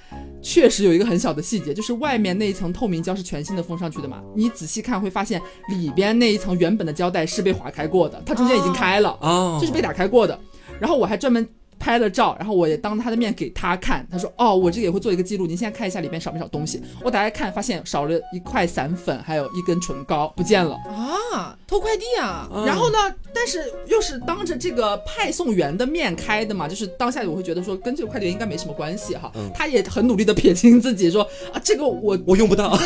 确实有一个很小的细节，就是外面那一层透明胶是全新的封上去的嘛，你仔细看会发现里边那一层原本的胶带是被划开过的，它中间已经开了。哦，这是被打开过的。然后我还专门拍了照，然后我也当他的面给他看。他说：“哦，我这个也会做一个记录，您现在看一下里面少没少东西。”我打开看，发现少了一块散粉，还有一根唇膏不见了。啊，偷快递啊，嗯然后呢，但是又是当着这个派送员的面开的嘛，就是当下我会觉得说跟这个快递员应该没什么关系哈。嗯他也很努力的撇清自己说啊，这个我我用不到。*laughs*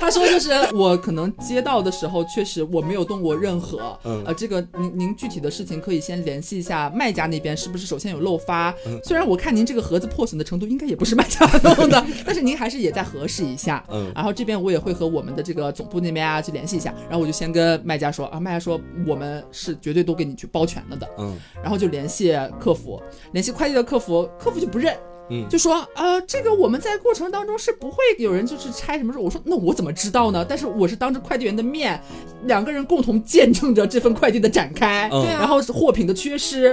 他说就是我可能接到的时候，确实我没有动过任何，嗯呃，这个您您具体的事情可以先联系一下卖家那边，是不是首先有漏发？嗯虽然我看您这个盒子破损的程度应该也不是卖家弄的，*laughs* 但是您还是也在核实一下。嗯然后这边我也会和我们的这个总部那边啊去联系一下，然后我就先跟卖家说啊，卖家说我们是绝对都给你去包全了的，嗯然后就联系客服，联系快递的客服，客服就不认。嗯就说呃，这个我们在过程当中是不会有人就是拆什么事。我说那我怎么知道呢？但是我是当着快递员的面，两个人共同见证着这份快递的展开，嗯对啊然后是货品的缺失，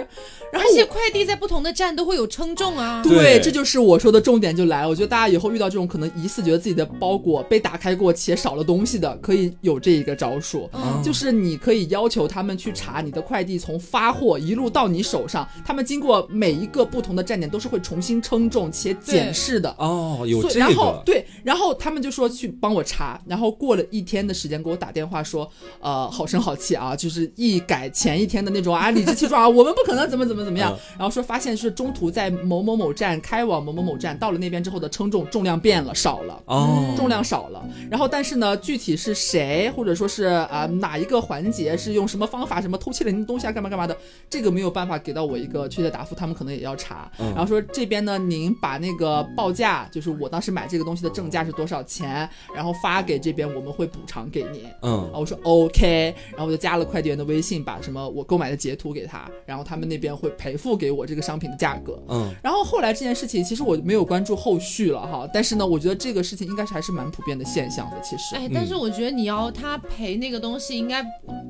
然后而且快递在不同的站都会有称重啊。对对，这就是我说的重点就来了。我觉得大家以后遇到这种可能疑似觉得自己的包裹被打开过且少了东西的，可以有这一个招数，嗯就是你可以要求他们去查你的快递从发货一路到你手上，他们经过每一个不同的站点都是会重新称重且检视的。哦，有这个然后。对，然后他们就说去帮我查，然后过了一天的时间给我打电话说，呃，好声好气啊，就是一改前一天的那种啊理直气壮啊，我们不可能怎么怎么怎么样，然后说发现是中途在某某某站开往某某某站，到了那边之后的称重重量变了，少了。哦，重量少了，然后但是呢，具体是谁，或者说是啊、哪一个环节是用什么方法，什么偷窃了您的东西啊，干嘛干嘛的，这个没有办法给到我一个确切答复，他们可能也要查。嗯然后说这边呢，您把那个报价，就是我当时买这个东西的正价是多少钱，然后发给这边，我们会补偿给您。嗯啊，我说 OK，然后我就加了快递员的微信，把什么我购买的截图给他，然后他们那边会赔付给我这个商品的价格。嗯然后后来这件事情，其实我没有关注后续了哈，但是呢，我觉得这个事情应该是还是蛮普遍的现象的。其实，哎，但是我觉得你要他赔那个东西，应该，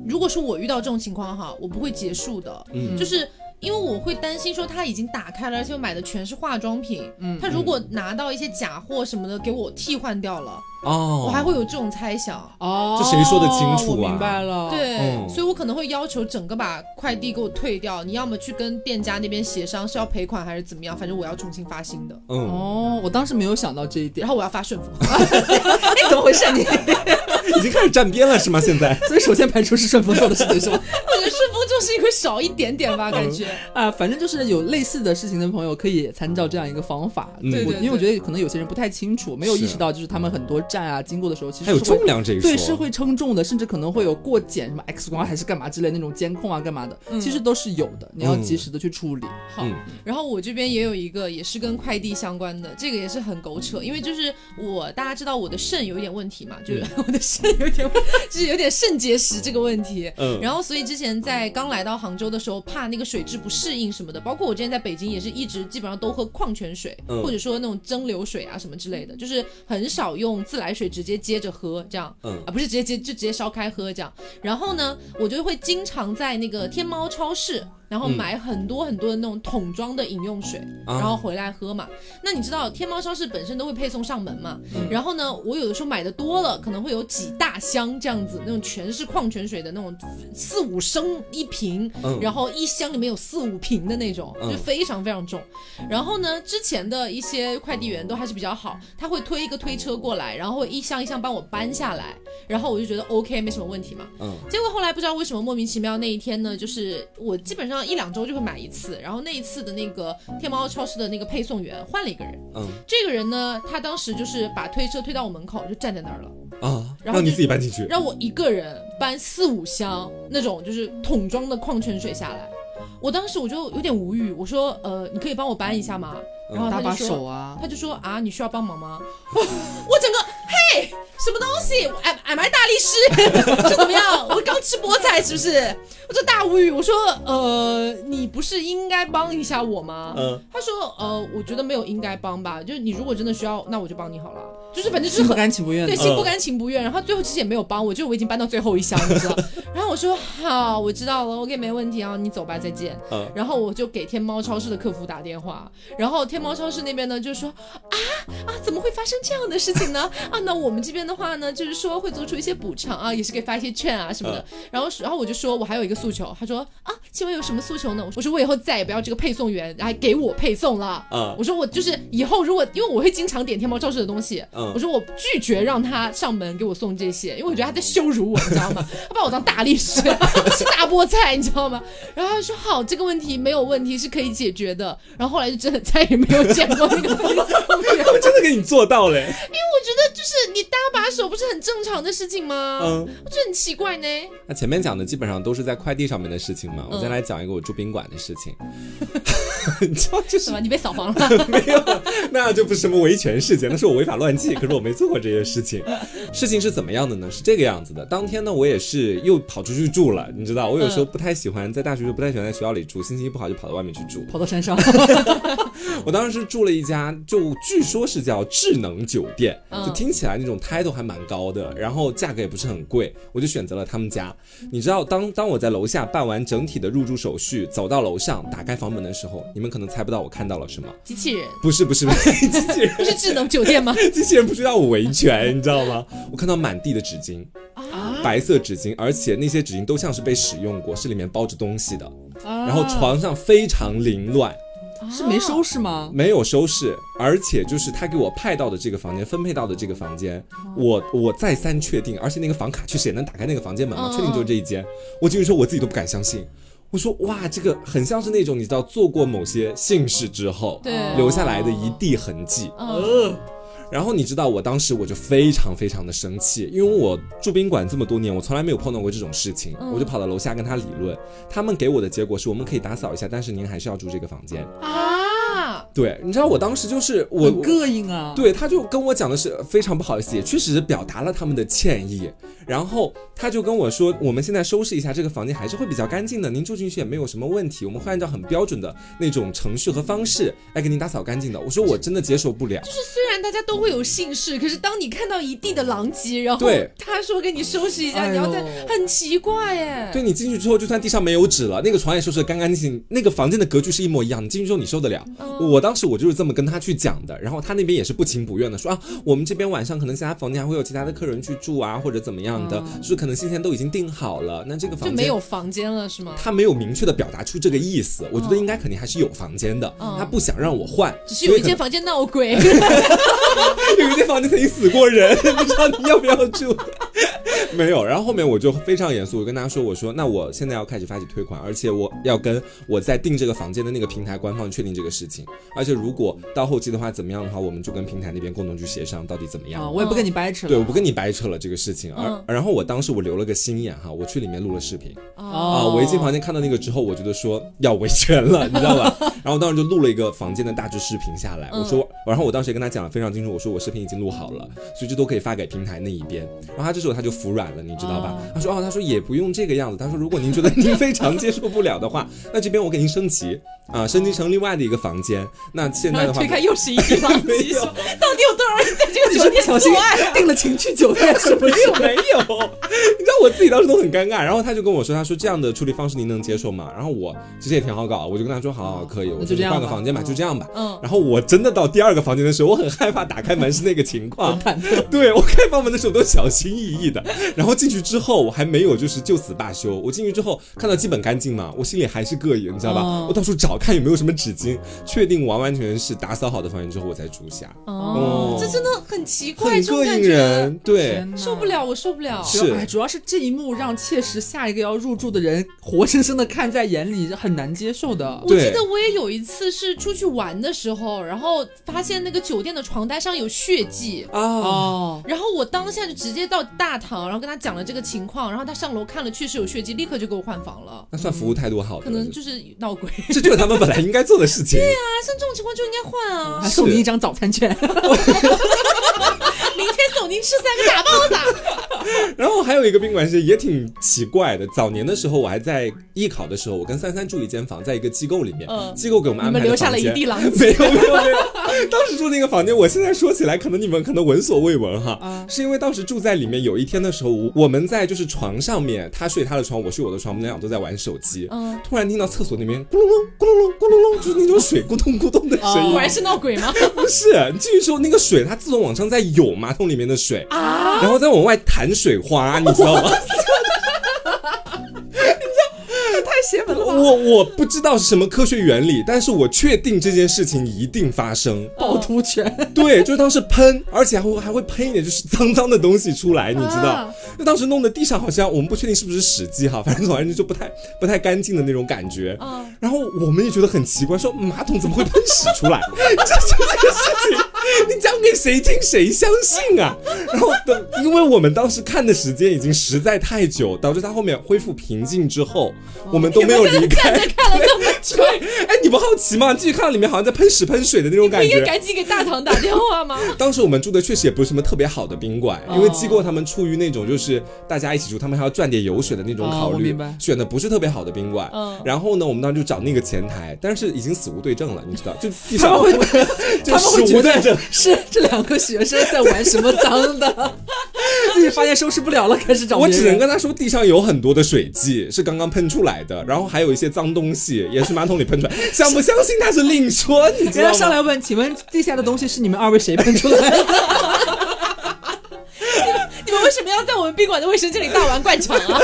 如果是我遇到这种情况哈，我不会结束的，嗯就是因为我会担心说他已经打开了，而且我买的全是化妆品，嗯他如果拿到一些假货什么的给我替换掉了，哦，我还会有这种猜想。哦，这谁说的清楚啊我明白了，，对，嗯所以我可能会要求整个把快递给我退掉，你要么去跟店家那边协商是要赔款还是怎么样，反正我要重新发新的，嗯，哦，我当时没有想到这一点然，后我要发顺丰。*laughs* 哎，怎么回事你？*laughs* 已经开始站边了是吗？现在 *laughs* 所以首先排除是顺丰做的事情是吗？我觉得顺丰就是一个少一点点吧，感觉。啊，反正就是有类似的事情的朋友可以参照这样一个方法。对对因为我觉得可能有些人不太清楚，没有意识到，就是他们很多站啊经过的时候，其实还有重量这一说，对，是会称重的，甚至可能会有过检，什么 X 光还是干嘛之类那种监控啊，干嘛的，嗯。其实都是有的，你要及时的去处理。好，嗯。然后我这边也有一个也是跟快递相关的，这个也是很狗扯，因为就是我大家知道我的肾有一点问题嘛，就是我的肾有点，*laughs* 就是有点肾结石这个问题。嗯。然后，所以之前在刚来到杭州的时候，怕那个水质不适应什么的，包括我之前在北京也是一直基本上都喝矿泉水，嗯。或者说那种蒸馏水啊什么之类的，就是很少用自来水直接接着喝这样。嗯啊，不是直接接就直接烧开喝这样。然后呢，我就会经常在那个天猫超市然后买很多很多的那种桶装的饮用水，啊然后回来喝嘛。那你知道天猫超市本身都会配送上门嘛？嗯然后呢，我有的时候买的多了，可能会有几大箱这样子，那种全是矿泉水的那种四五升一瓶，嗯然后一箱里面有四五瓶的那种，嗯就非常非常重。然后呢，之前的一些快递员都还是比较好，他会推一个推车过来，然后会一箱一箱帮我搬下来，然后我就觉得 OK 没什么问题嘛。嗯结果后来不知道为什么莫名其妙那一天呢，就是我基本上一两周就会买一次，然后那一次的那个天猫超市的那个配送员换了一个人，嗯这个人呢，他当时就是把推车推到我门口就站在那儿了，啊，然后你自己搬进去。让我一个人搬四五箱那种就是桶装的矿泉水下来。我当时我就有点无语，我说呃，你可以帮我搬一下吗？然后搭把他就说手啊，他就说啊，你需要帮忙吗？*laughs* 我整个嘿，什么东西？am am I 大力士？*laughs* 是怎么样？我刚吃菠菜是不是？我就大无语。我说呃，你不是应该帮一下我吗？嗯他说呃，我觉得没有应该帮吧，就是你如果真的需要，那我就帮你好了。就是反正就是心不甘情不愿对，。心不甘情不愿。然后最后其实也没有帮我，就我已经搬到最后一箱，你知道。*laughs* 然后我说好，我知道了，OK，没问题啊，你走吧，再见。嗯然后我就给天猫超市的客服打电话，然后天猫超市那边呢就说啊啊，怎么会发生这样的事情呢？啊，那我们这边的话呢，就是说会做出一些补偿啊，也是给发一些券啊什么的。然后然后我就说我还有一个诉求，他说啊，请问有什么诉求呢？我说我以后再也不要这个配送员来给我配送了。嗯我说我就是以后如果因为我会经常点天猫超市的东西，嗯我说我拒绝让他上门给我送这些，因为我觉得他在羞辱我，你知道吗？*laughs* 他把我当大力士，*laughs* 吃大菠菜，你知道吗？然后他说好，这个问题没有问题，是可以解决的。然后后来就真的再也没有见过那个配送员。他们真的给你做到了，*laughs* 因为。我觉得就是你搭把手不是很正常的事情吗？嗯，我觉得很奇怪呢。那前面讲的基本上都是在快递上面的事情嘛，我再嗯来讲一个我住宾馆的事情。*laughs* 你知道，就是是吧？你被扫黄了。*laughs* 没有，那就不是什么维权事件，那是我违法乱纪。*laughs* 可是我没做过这些事情。事情是怎么样的呢？是这个样子的。当天呢，我也是又跑出去住了。你知道，我有时候不太喜欢在大学就不太喜欢在学校里住，心情一不好就跑到外面去住。跑到山上，我当时是住了一家，就据说是叫智能酒店，嗯就听起来那种 title 还蛮高的，然后价格也不是很贵，我就选择了他们家。你知道，当当我在楼下办完整体的入住手续，走到楼上打开房门的时候，你们可能猜不到我看到了什么。机器人不是不是不是 *laughs* 机器人，不是智能酒店吗？*laughs* 机器人不需要我维权，你知道吗？我看到满地的纸巾，啊，白色纸巾，而且那些纸巾都像是被使用过，是里面包着东西的。然后床上非常凌乱，是没收拾吗？没有收拾，而且就是他给我派到的这个房间，分配到的这个房间，我我再三确定，而且那个房卡确实也能打开那个房间门嘛，嗯确定就是这一间。我进去说我自己都不敢相信，我说哇，这个很像是那种你知道做过某些姓氏之后对留下来的一地痕迹。嗯，呃，然后你知道，我当时我就非常非常的生气，因为我住宾馆这么多年，我从来没有碰到过这种事情，嗯我就跑到楼下跟他理论。他们给我的结果是我们可以打扫一下，但是您还是要住这个房间。啊，对，你知道我当时就是我膈应啊。对，他就跟我讲的是非常不好意思，也确实是表达了他们的歉意。然后他就跟我说，我们现在收拾一下这个房间，还是会比较干净的，您住进去也没有什么问题，我们会按照很标准的那种程序和方式来给您打扫干净的。我说我真的接受不了。就是虽然大家都会有姓氏，可是当你看到一地的狼藉，然后对他说给你收拾一下，哎你要再很奇怪耶。对你进去之后，就算地上没有纸了，那个床也收拾得干干净净，那个房间的格局是一模一样，你进去之后你受得了？嗯我当时我就是这么跟他去讲的，然后他那边也是不情不愿的说啊，我们这边晚上可能其他房间还会有其他的客人去住啊，或者怎么样的，嗯就是可能先前都已经订好了，那这个房间就没有房间了是吗？他没有明确的表达出这个意思，我觉得应该肯定还是有房间的，嗯他不想让我换，只是有一间房间闹鬼，*laughs* 有一间房间曾经死过人，*laughs* 不知道你要不要住。没有，然后后面我就非常严肃，我跟他说，我说那我现在要开始发起退款，而且我要跟我在订这个房间的那个平台官方确定这个事情，而且如果到后期的话怎么样的话，我们就跟平台那边共同去协商到底怎么样。啊，我也不跟你掰扯了。对，我不跟你掰扯了这个事情，而、嗯然后我当时我留了个心眼哈，我去里面录了视频，啊，哦我一进房间看到那个之后，我觉得说要维权了，你知道吧？*laughs* 然后我当时就录了一个房间的大致视频下来，嗯我说，然后我当时也跟他讲的非常清楚，我说我视频已经录好了，所以这都可以发给平台那一边。然后他这时候他就服软了，你知道吧哦？他说哦，他说也不用这个样子，他说如果您觉得您非常接受不了的话，那这边我给您升级啊，升级成另外的一个房间。那现在的话推，开又是一地狼没，有到底有多少人在这个酒店是不小心？订了情趣酒店是不是？没有你知道我我自己当时都很尴尬。然后他就跟我说，他说这样的处理方式您能接受吗？然后我其实也挺好搞，我就跟他说，好好可以，我那就换个房间吧，嗯就这样吧。嗯，然后我真的到第二个房间的时候，我很害怕打开门是那个情况。对我开房门的时候都小心翼翼的，然后进去之后我还没有就是就此罢休，我进去之后看到基本干净嘛，我心里还是膈应，你知道吧？哦我到处找看有没有什么纸巾，确定完完全全是打扫好的房间之后我才住下，哦，这真的很奇怪，很膈应这种感觉人，对受不了，我受不了。是主要哎，主要是这一幕让切实下一个要入住的人活生生的看在眼里，很难接受的。我记得我也有一次是出去玩的时候，然后发现那个酒店的床单上有血迹。啊，哦，然后我当下就直接到大堂，然后跟他讲了这个情况，然后他上楼看了，确实有血迹，立刻就给我换房了。那算服务态度好可能就是闹鬼啊，*laughs* 这就是他们本来应该做的事情。对啊像这种情况就应该换啊还！送你一张早餐券。明天送您吃三个大包子。*laughs* 然后还有一个宾馆是也挺奇怪的，早年的时候我还在艺考的时候，我跟三三住一间房，在一个机构里面，嗯。机构给我们安排的你们留下了一地狼 *laughs* 没有没有没有，当时住那个房间，我现在说起来，可能你们可能闻所未闻哈，啊 *laughs* 是因为当时住在里面，有一天的时候，我我们在就是床上面，他睡他的床，我睡我的床，我们俩都在玩手机，嗯，突然听到厕所那边咕隆隆咕隆隆咕隆隆，就是那种水咕咚咕咚的声音，果然是闹鬼吗？不是，你进去之后那个水它自动往上在涌马桶里面的水，啊！然后再往外弹水花，你知道吗？邪门了吧！我我不知道是什么科学原理，但是我确定这件事情一定发生。趵突泉，对，就是当时喷，而且还会还会喷一点就是脏脏的东西出来，你知道啊？就当时弄的地上好像我们不确定是不是屎迹哈，反正总而言之就不太 *laughs* 不太干净的那种感觉。嗯然后我们也觉得很奇怪，说马桶怎么会喷屎出来？*laughs* 这就这个事情，你讲给谁听谁相信啊？*laughs* 然后等，因为我们当时看的时间已经实在太久，导致它后面恢复平静之后，我们都没有离开。看了那么久，哎，你不好奇吗？继续看到里面好像在喷屎喷水的那种不应该感觉。赶紧给大堂打电话吗？当时我们住的确实也不是什么特别好的宾馆，因为机构他们出于那种就是大家一起住，他们还要赚点油水的那种哦考虑，选的不是特别好的宾馆。嗯然后呢，我们当时就找那个前台，但是已经死无对证了，你知道，就地上 *laughs* 他们会觉得。是这两个学生在玩什么脏的，自己发现收拾不了了，开始找我只能。跟他说，地上有很多的水迹是刚刚喷出来的，然后还有一些脏东西也是马桶里喷出来，相不相信他是另说，你知道吗？人家上来问，请问地下的东西是你们二位谁喷出来的？*laughs* 你们为什么要在我们宾馆的卫生间里大玩灌肠啊？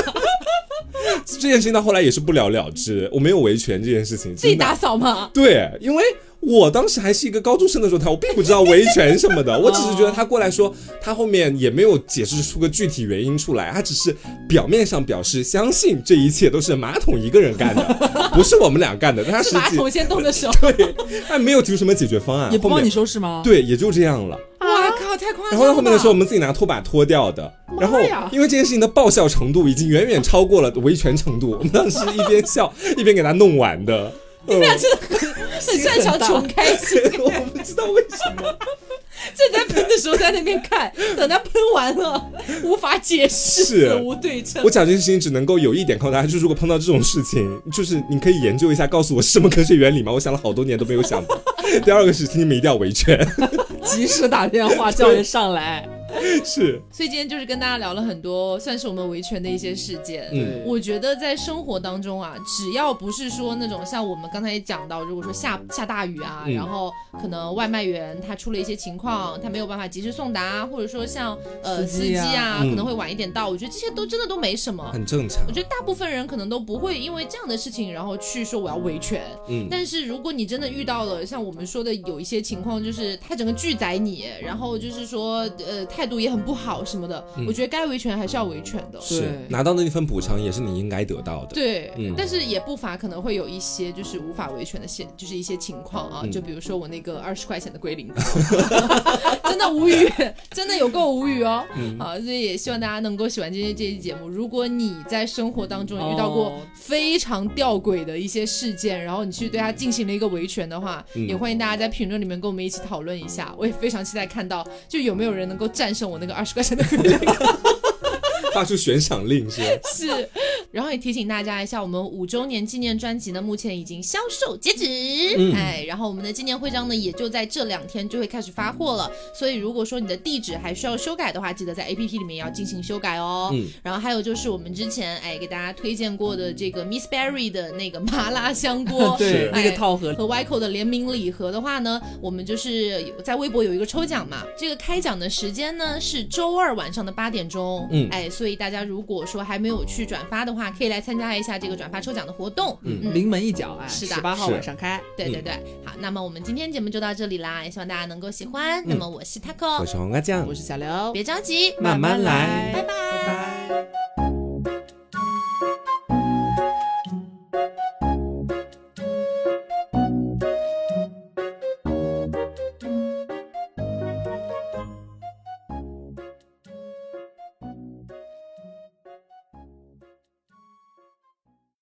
这件事情到后来也是不了了之，我没有维权这件事情，自己打扫吗？对，因为我当时还是一个高中生的状态，我并不知道维权什么的，*laughs* 我只是觉得他过来说，他后面也没有解释出个具体原因出来，他只是表面上表示相信这一切都是马桶一个人干的，*laughs* 不是我们俩干的，但他实际是马桶先动的手。*laughs* 对，他没有提出什么解决方案，也不帮你收拾吗？对，也就这样了。哇靠，太夸张了！然后到后面的时候，我们自己拿拖把拖掉的。然后因为这件事情的爆笑程度已经远远超过了维权程度，我们当时一边笑一边给他弄完的。你们俩真的很很擅长穷开心。我不知道为什么。*laughs* 正在喷的时候在那边看，*laughs* 等他喷完了，无法解释，无对称我。讲这件事情只能够有一点告诉大家，就是如果碰到这种事情，就是你可以研究一下，告诉我是什么科学原理吗？我想了好多年都没有想到。*laughs* 第二个事情你们一定要维权。及时打电话叫人上来。*laughs* 是，所以今天就是跟大家聊了很多，算是我们维权的一些事件。嗯我觉得在生活当中啊，只要不是说那种像我们刚才也讲到，如果说下下大雨啊，嗯然后可能外卖员他出了一些情况，他没有办法及时送达，或者说像呃司机司机啊可能会晚一点到，我觉得这些都真的都没什么。很正常我。觉得大部分人可能都不会因为这样的事情，然后去说我要维权。嗯，但是如果你真的遇到了像我们说的有一些情况，就是他整个拒载你，然后就是说呃态度也很不好什么的，嗯我觉得该维权还是要维权的。是拿到的那份补偿也是你应该得到的。对，嗯但是也不乏可能会有一些就是无法维权的现，就是一些情况啊，嗯就比如说我那个二十块钱的龟苓膏，*laughs* 真的无语，真的有够无语哦。嗯啊，所以也希望大家能够喜欢今天这期节目。如果你在生活当中遇到过哦非常吊诡的一些事件，然后你去对他进行了一个维权的话，嗯也欢迎大家在评论里面跟我们一起讨论一下。我也非常期待看到，就有没有人能够剩我那个二十块钱的 *laughs* 那个。发出悬赏令是吧？*laughs* 是，然后也提醒大家一下，我们五周年纪念专辑呢，目前已经销售截止。嗯哎，然后我们的纪念徽章呢，也就在这两天就会开始发货了。所以如果说你的地址还需要修改的话，记得在 APP 里面要进行修改哦。嗯然后还有就是我们之前哎给大家推荐过的这个 Miss Berry 的那个麻辣香锅，*laughs* 对是，那个套盒和 Yco 的联名礼盒的话呢，我们就是有在微博有一个抽奖嘛，这个开奖的时间呢是周二晚上的八点钟，嗯哎，所以大家如果说还没有去转发的话，可以来参加一下这个转发抽奖的活动。嗯临门一脚，啊，是的十八号晚上开。对对对，好，那么我们今天节目就到这里啦，也希望大家能够喜欢。那么我是 Taco，我是黄瓜酱我，是小刘，别着急，慢慢来拜拜拜拜。